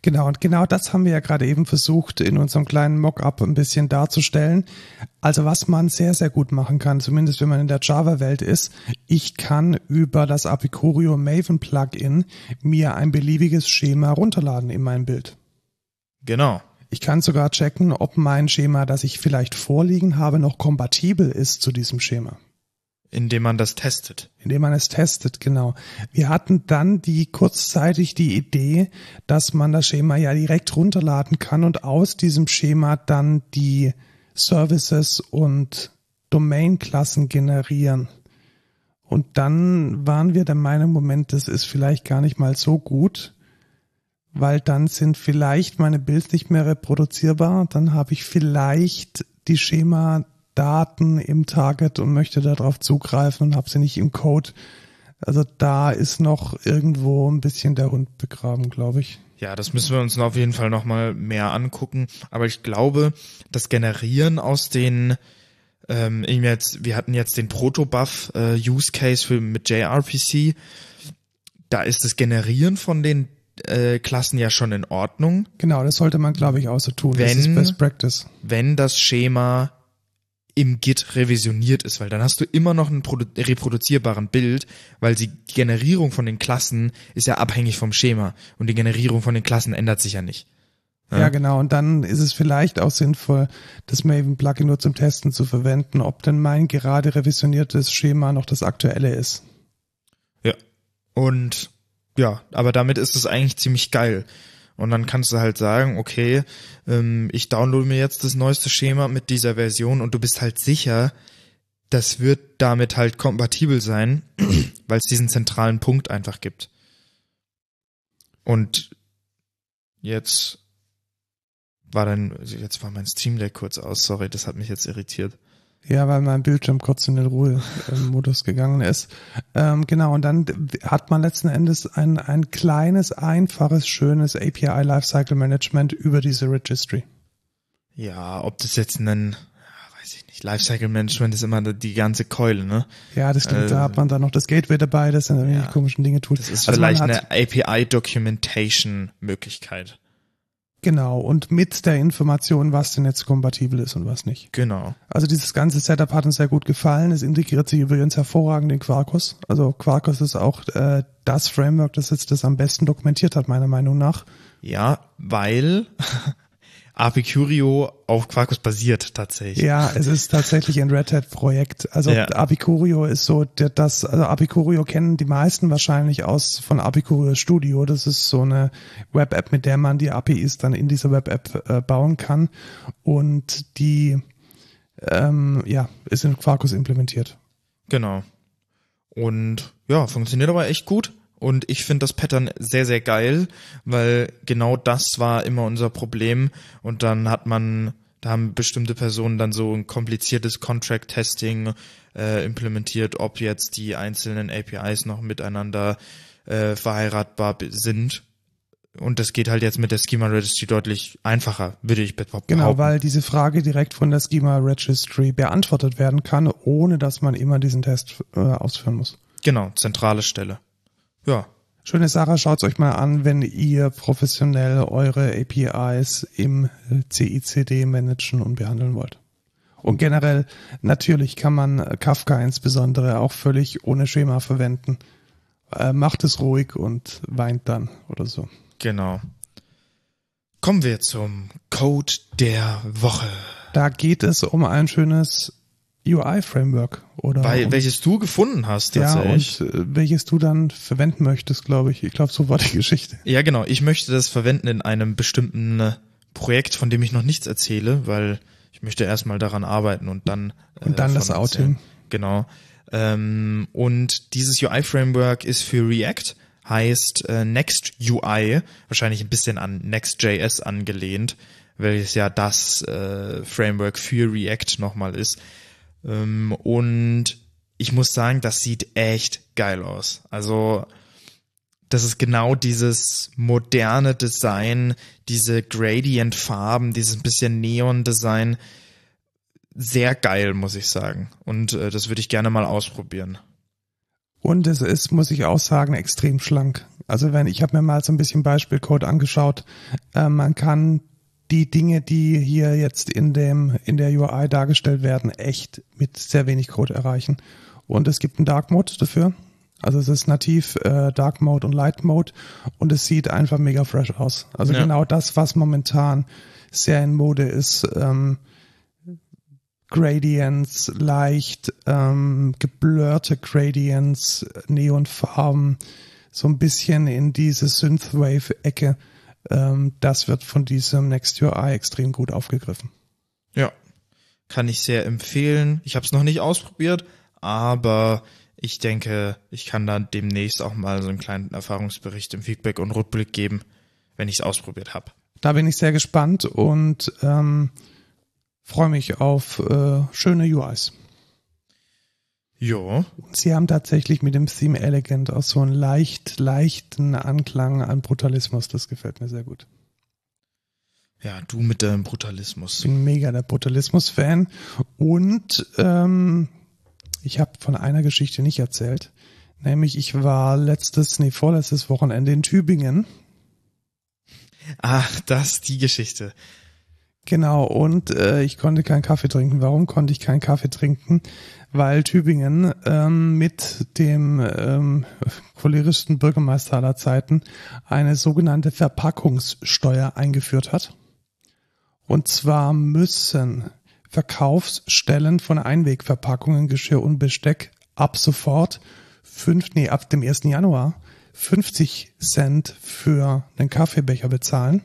Genau, und genau das haben wir ja gerade eben versucht, in unserem kleinen Mockup ein bisschen darzustellen. Also was man sehr, sehr gut machen kann, zumindest wenn man in der Java-Welt ist, ich kann über das Apicurio Maven Plugin mir ein beliebiges Schema runterladen in mein Bild. Genau. Ich kann sogar checken, ob mein Schema, das ich vielleicht vorliegen habe, noch kompatibel ist zu diesem Schema. Indem man das testet. Indem man es testet, genau. Wir hatten dann die kurzzeitig die Idee, dass man das Schema ja direkt runterladen kann und aus diesem Schema dann die Services und Domain-Klassen generieren. Und dann waren wir der Meinung, Moment, das ist vielleicht gar nicht mal so gut, weil dann sind vielleicht meine Builds nicht mehr reproduzierbar. Dann habe ich vielleicht die Schema-Daten im Target und möchte darauf zugreifen und habe sie nicht im Code. Also da ist noch irgendwo ein bisschen der Hund begraben, glaube ich. Ja, das müssen wir uns auf jeden Fall nochmal mehr angucken. Aber ich glaube, das Generieren aus den ähm, jetzt, wir hatten jetzt den Protobuf äh, Use Case für mit JRPC. Da ist das Generieren von den äh, Klassen ja schon in Ordnung. Genau, das sollte man, glaube ich, auch so tun. Wenn, das ist Best Practice. Wenn das Schema im Git revisioniert ist, weil dann hast du immer noch einen reproduzierbaren Bild, weil die Generierung von den Klassen ist ja abhängig vom Schema und die Generierung von den Klassen ändert sich ja nicht. Ja. ja, genau. Und dann ist es vielleicht auch sinnvoll, das Maven-Plugin nur zum Testen zu verwenden, ob denn mein gerade revisioniertes Schema noch das aktuelle ist. Ja. Und ja, aber damit ist es eigentlich ziemlich geil. Und dann kannst du halt sagen, okay, ähm, ich downloade mir jetzt das neueste Schema mit dieser Version und du bist halt sicher, das wird damit halt kompatibel sein, weil es diesen zentralen Punkt einfach gibt. Und jetzt war dann, jetzt war mein Steam Deck kurz aus, sorry, das hat mich jetzt irritiert. Ja, weil mein Bildschirm kurz in den Ruhemodus gegangen ist. Ähm, genau, und dann hat man letzten Endes ein, ein kleines, einfaches, schönes API Lifecycle Management über diese Registry. Ja, ob das jetzt ein, weiß ich nicht, Lifecycle Management ist immer die ganze Keule, ne? Ja, das stimmt, äh, da hat man dann noch das Gateway dabei, das dann irgendwelche ja, komischen Dinge tut. Das ist also vielleicht eine API Documentation Möglichkeit. Genau, und mit der Information, was denn jetzt kompatibel ist und was nicht. Genau. Also dieses ganze Setup hat uns sehr gut gefallen. Es integriert sich übrigens hervorragend in Quarkus. Also Quarkus ist auch äh, das Framework, das jetzt das am besten dokumentiert hat, meiner Meinung nach. Ja, weil Apicurio auf Quarkus basiert tatsächlich. Ja, es ist tatsächlich ein Red Hat Projekt. Also ja. Apicurio ist so das, also Apicurio kennen die meisten wahrscheinlich aus von Apicurio Studio. Das ist so eine Web-App, mit der man die APIs dann in dieser Web-App äh, bauen kann. Und die, ähm, ja, ist in Quarkus implementiert. Genau. Und ja, funktioniert aber echt gut. Und ich finde das Pattern sehr, sehr geil, weil genau das war immer unser Problem. Und dann hat man, da haben bestimmte Personen dann so ein kompliziertes Contract-Testing äh, implementiert, ob jetzt die einzelnen APIs noch miteinander äh, verheiratbar sind. Und das geht halt jetzt mit der Schema Registry deutlich einfacher, würde ich behaupten. Genau, weil diese Frage direkt von der Schema Registry beantwortet werden kann, ohne dass man immer diesen Test äh, ausführen muss. Genau, zentrale Stelle. Ja. Schöne Sache, schaut euch mal an, wenn ihr professionell eure APIs im CICD managen und behandeln wollt. Und generell, natürlich kann man Kafka insbesondere auch völlig ohne Schema verwenden. Äh, macht es ruhig und weint dann oder so. Genau. Kommen wir zum Code der Woche. Da geht es um ein schönes UI-Framework oder Weil, welches du gefunden hast tatsächlich. Ja, und äh, welches du dann verwenden möchtest, glaube ich. Ich glaube, so war die Geschichte. Ja, genau. Ich möchte das verwenden in einem bestimmten äh, Projekt, von dem ich noch nichts erzähle, weil ich möchte erstmal daran arbeiten und dann äh, und dann das Outing. Genau. Ähm, und dieses UI-Framework ist für React, heißt äh, Next UI, wahrscheinlich ein bisschen an Next.js angelehnt, welches ja das äh, Framework für React nochmal ist. Ähm, und ich muss sagen, das sieht echt geil aus. Also, das ist genau dieses moderne Design, diese Gradient-Farben, dieses bisschen Neon-Design. Sehr geil, muss ich sagen. Und äh, das würde ich gerne mal ausprobieren. Und es ist, muss ich auch sagen, extrem schlank. Also wenn ich habe mir mal so ein bisschen Beispielcode angeschaut, äh, man kann die Dinge, die hier jetzt in dem, in der UI dargestellt werden, echt mit sehr wenig Code erreichen. Und es gibt einen Dark Mode dafür. Also es ist nativ äh, Dark Mode und Light Mode und es sieht einfach mega fresh aus. Also ja. genau das, was momentan sehr in Mode ist. Ähm, Gradients, leicht ähm, geblurrte Gradients, Neonfarben, so ein bisschen in diese Synthwave-Ecke das wird von diesem Next UI extrem gut aufgegriffen. Ja, kann ich sehr empfehlen. Ich habe es noch nicht ausprobiert, aber ich denke, ich kann da demnächst auch mal so einen kleinen Erfahrungsbericht im Feedback und Rückblick geben, wenn ich es ausprobiert habe. Da bin ich sehr gespannt und ähm, freue mich auf äh, schöne UIs. Jo. Sie haben tatsächlich mit dem Theme Elegant auch so einen leicht, leichten Anklang an Brutalismus. Das gefällt mir sehr gut. Ja, du mit deinem Brutalismus. Ich bin mega der Brutalismus-Fan. Und ähm, ich habe von einer Geschichte nicht erzählt. Nämlich, ich war letztes, nee, vorletztes Wochenende in Tübingen. Ach, das, die Geschichte. Genau, und äh, ich konnte keinen Kaffee trinken. Warum konnte ich keinen Kaffee trinken? Weil Tübingen ähm, mit dem ähm, cholerischsten Bürgermeister aller Zeiten eine sogenannte Verpackungssteuer eingeführt hat. Und zwar müssen Verkaufsstellen von Einwegverpackungen, Geschirr und Besteck ab sofort fünf, nee, ab dem 1. Januar 50 Cent für einen Kaffeebecher bezahlen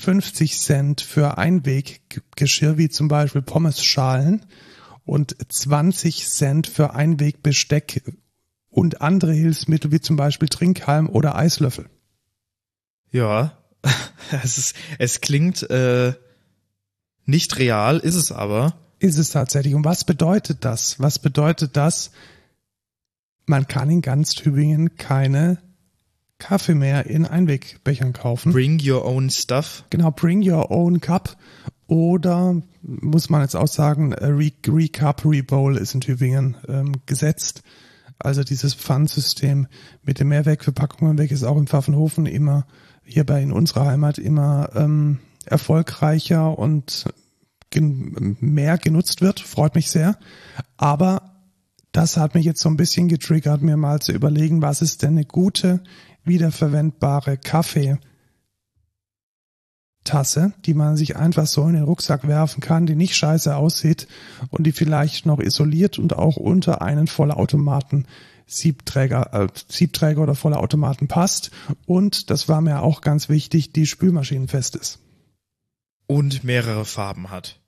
50 Cent für Einweggeschirr wie zum Beispiel Pommesschalen und 20 Cent für Einwegbesteck und andere Hilfsmittel wie zum Beispiel Trinkhalm oder Eislöffel. Ja, es, ist, es klingt äh, nicht real, ist es aber. Ist es tatsächlich. Und was bedeutet das? Was bedeutet das? Man kann in ganz Tübingen keine Kaffee mehr in Einwegbechern kaufen. Bring your own stuff. Genau, bring your own cup. Oder muss man jetzt auch sagen, Re Recup Rebowl ist in Tübingen ähm, gesetzt. Also dieses Pfandsystem mit den Mehrwegverpackungen, welches auch in Pfaffenhofen immer hierbei in unserer Heimat immer ähm, erfolgreicher und gen mehr genutzt wird, freut mich sehr. Aber das hat mich jetzt so ein bisschen getriggert, mir mal zu überlegen, was ist denn eine gute wiederverwendbare Kaffeetasse, die man sich einfach so in den Rucksack werfen kann, die nicht scheiße aussieht und die vielleicht noch isoliert und auch unter einen Vollautomaten Siebträger, äh, Siebträger oder Vollautomaten passt. Und das war mir auch ganz wichtig, die spülmaschinenfest ist. Und mehrere Farben hat.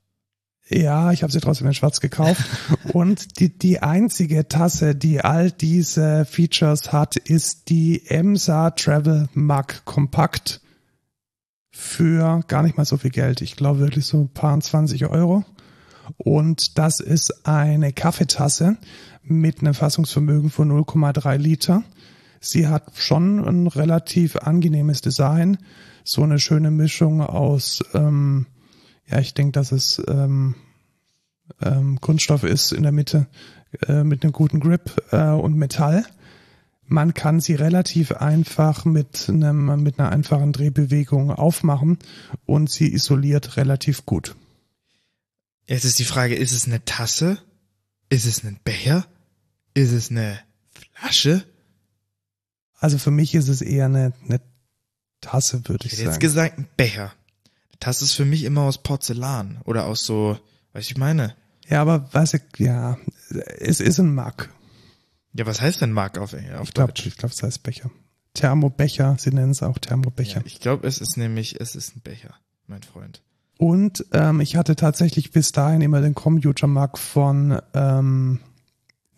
Ja, ich habe sie trotzdem in Schwarz gekauft. und die, die einzige Tasse, die all diese Features hat, ist die EMSA Travel Mug Kompakt für gar nicht mal so viel Geld. Ich glaube wirklich so ein paar 20 Euro. Und das ist eine Kaffeetasse mit einem Fassungsvermögen von 0,3 Liter. Sie hat schon ein relativ angenehmes Design. So eine schöne Mischung aus ähm, ja, ich denke, dass es ähm, ähm, Kunststoff ist in der Mitte äh, mit einem guten Grip äh, und Metall. Man kann sie relativ einfach mit einem mit einer einfachen Drehbewegung aufmachen und sie isoliert relativ gut. Jetzt ist die Frage, ist es eine Tasse? Ist es ein Becher? Ist es eine Flasche? Also für mich ist es eher eine, eine Tasse, würde ich, ich hätte sagen. jetzt gesagt ein Becher. Tasse ist für mich immer aus Porzellan oder aus so, was ich meine. Ja, aber was ich, ja, es ist ein Mug. Ja, was heißt denn Mug auf, auf ich glaub, Deutsch? Ich glaube, es heißt Becher. Thermobecher, sie nennen es auch Thermobecher. Ja, ich glaube, es ist nämlich, es ist ein Becher, mein Freund. Und ähm, ich hatte tatsächlich bis dahin immer den Computer-Mug von ähm,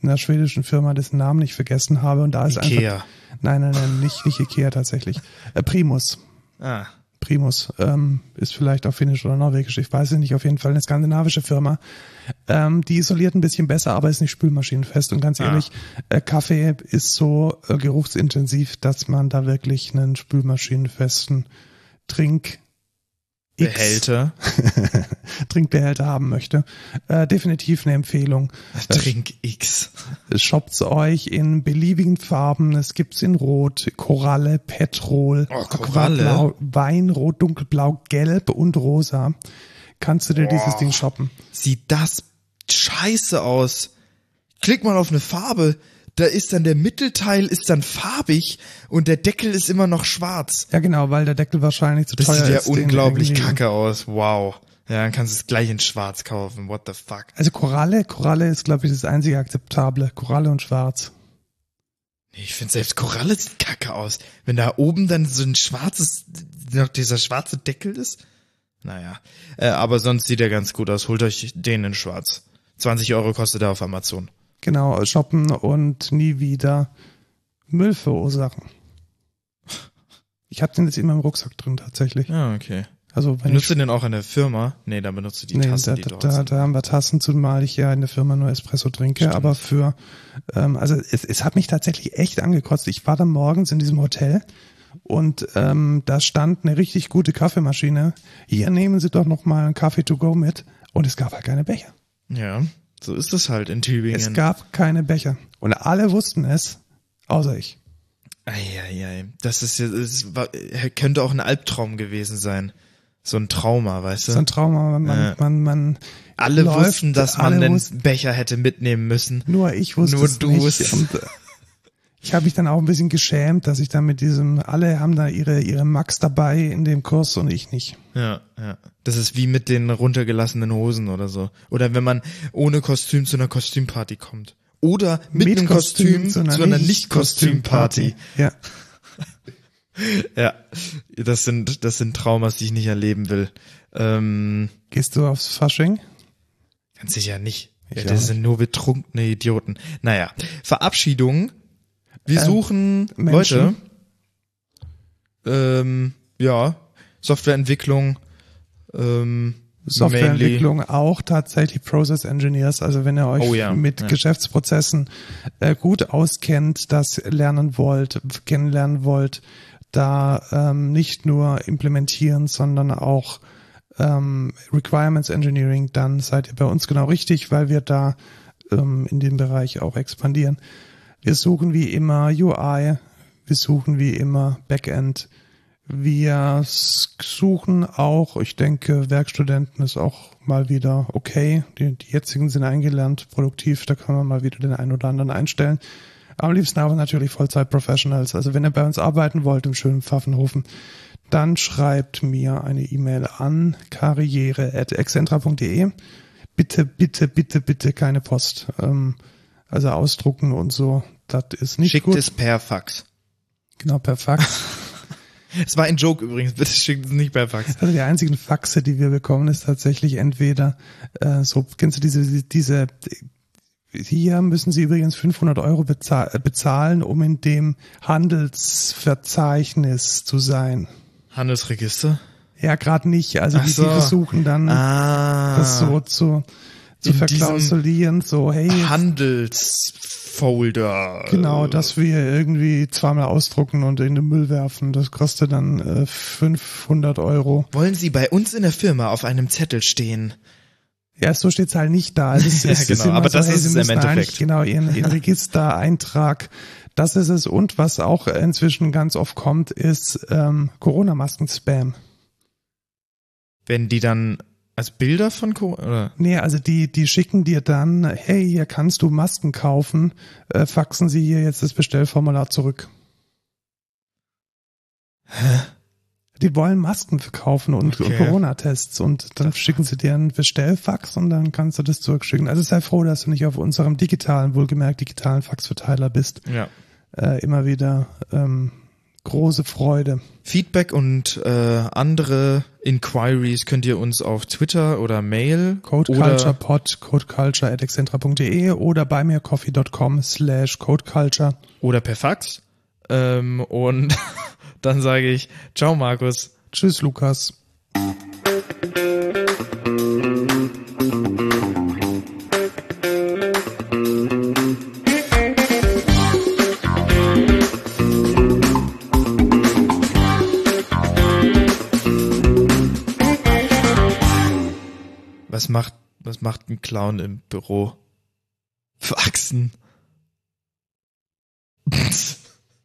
einer schwedischen Firma, dessen Namen ich vergessen habe. Und da ist Ikea. einfach. Nein, nein, nein, nicht, nicht Ikea tatsächlich. Äh, Primus. Ah. Primus ähm, ist vielleicht auch finnisch oder norwegisch, ich weiß es nicht, auf jeden Fall eine skandinavische Firma. Ähm, die isoliert ein bisschen besser, aber ist nicht spülmaschinenfest. Und ganz ehrlich, ah. äh, Kaffee ist so äh, geruchsintensiv, dass man da wirklich einen spülmaschinenfesten Trink X Behälter. Trinkbehälter haben möchte. Äh, definitiv eine Empfehlung. Trink X. Shoppt's euch in beliebigen Farben. Es gibt's in Rot, Koralle, Petrol, oh, Koralle. Weinrot, Dunkelblau, Gelb und Rosa. Kannst du dir oh, dieses Ding shoppen? Sieht das scheiße aus. Klick mal auf eine Farbe da ist dann der Mittelteil ist dann farbig und der Deckel ist immer noch schwarz. Ja, genau, weil der Deckel wahrscheinlich zu das teuer ist. Das sieht ja unglaublich kacke aus. Wow. Ja, dann kannst du es gleich in schwarz kaufen. What the fuck? Also Koralle, Koralle ist, glaube ich, das einzige akzeptable. Koralle und schwarz. Nee, ich finde selbst Koralle sieht kacke aus. Wenn da oben dann so ein schwarzes, noch dieser schwarze Deckel ist. Naja. Äh, aber sonst sieht er ganz gut aus. Holt euch den in schwarz. 20 Euro kostet er auf Amazon. Genau, shoppen und nie wieder Müll verursachen. Ich habe den jetzt immer im Rucksack drin tatsächlich. Ja, okay. Also Benutzt du den auch in der Firma? Nee, dann benutzt du die nee, Tassen, da, die da, dort da, sind. da haben wir Tassen, zumal ich ja in der Firma nur Espresso trinke. Stimmt. Aber für, ähm, also es, es hat mich tatsächlich echt angekotzt. Ich war dann morgens in diesem Hotel und ähm, da stand eine richtig gute Kaffeemaschine. Hier nehmen Sie doch noch mal einen Kaffee to go mit. Und es gab halt keine Becher. Ja, so ist es halt in Tübingen. Es gab keine Becher. Und alle wussten es, außer ich. Eieiei. Das ist ja, das war, könnte auch ein Albtraum gewesen sein. So ein Trauma, weißt du? So ein Trauma. Man, Ja. man, man alle läuft, wussten, dass man den Becher hätte mitnehmen müssen. Nur ich wusste Nur es du nicht. Ich habe mich dann auch ein bisschen geschämt, dass ich dann mit diesem, alle haben da ihre, ihre Max dabei in dem Kurs und ich nicht. Ja, ja. Das ist wie mit den runtergelassenen Hosen oder so. Oder wenn man ohne Kostüm zu einer Kostümparty kommt. Oder mit, einem Kostüm, zu einer, Nicht-Kostümparty. Ja. Ja, das sind, das sind Traumas, die ich nicht erleben will. Ähm, Gehst du aufs Fasching? ganz sicher nicht. Ich Ja, das sind nur betrunkene Idioten. Naja, Verabschiedung. Wir Ähm, suchen Menschen. Leute. Ähm, ja, Softwareentwicklung. Ähm, Softwareentwicklung auch tatsächlich Process Engineers. Also wenn ihr euch Oh ja, mit ja. Geschäftsprozessen äh, gut auskennt, das lernen wollt, kennenlernen wollt, da ähm, nicht nur implementieren, sondern auch ähm, Requirements Engineering, dann seid ihr bei uns genau richtig, weil wir da ähm, in dem Bereich auch expandieren. Wir suchen wie immer UI, wir suchen wie immer Backend, wir suchen auch, ich denke, Werkstudenten ist auch mal wieder okay. Die, die jetzigen sind eingelernt, produktiv, da kann man mal wieder den einen oder anderen einstellen. Am liebsten aber natürlich Vollzeit-Professionals. Also wenn ihr bei uns arbeiten wollt im schönen Pfaffenhofen, dann schreibt mir eine E-Mail an karriere.excentra.de. Bitte, bitte, bitte, bitte keine Post. Ähm, also ausdrucken und so, das ist nicht schickt gut. es per Fax. Genau, per Fax. Es war ein Joke übrigens, bitte schickt es nicht per Fax. Also die einzigen Faxe, die wir bekommen, ist tatsächlich entweder äh, so, kennst du diese, diese, hier müssen Sie übrigens 500 Euro bezahl bezahlen, um in dem Handelsverzeichnis zu sein. Handelsregister? Ja, gerade nicht. Also die, so. die versuchen dann Ah. das so zu, zu verklausulieren, so hey, Handelsfolder. genau, dass wir irgendwie zweimal ausdrucken und in den Müll werfen. Das kostet dann äh, 500 Euro. Wollen Sie bei uns in der Firma auf einem Zettel stehen? Ja, so steht's halt nicht da. Es, Ja, es ist genau, immer aber so, das hey, ist es im Endeffekt. Genau, Ihren, Ihren Registereintrag. Das ist es. Und was auch inzwischen ganz oft kommt, ist ähm, Corona-Masken-Spam. Wenn die dann als Bilder von Co oder? Nee, also die, die schicken dir dann, hey, hier kannst du Masken kaufen, äh, faxen sie hier jetzt das Bestellformular zurück. Die wollen Masken verkaufen und Okay. Corona-Tests und dann schicken sie dir einen Bestellfax und dann kannst du das zurückschicken. Also sei froh, dass du nicht auf unserem digitalen, wohlgemerkt digitalen Faxverteiler bist. Ja. Äh, immer wieder ähm, große Freude. Feedback und äh, andere Inquiries könnt ihr uns auf Twitter oder Mail Code oder Culture Pod, codeculture at excentra.de oder bei mircoffee.com slash codeculture. oder per Fax. Ähm, und dann sage ich, ciao Markus. Tschüss, Lukas. Was macht, was macht ein Clown im Büro? Faxen.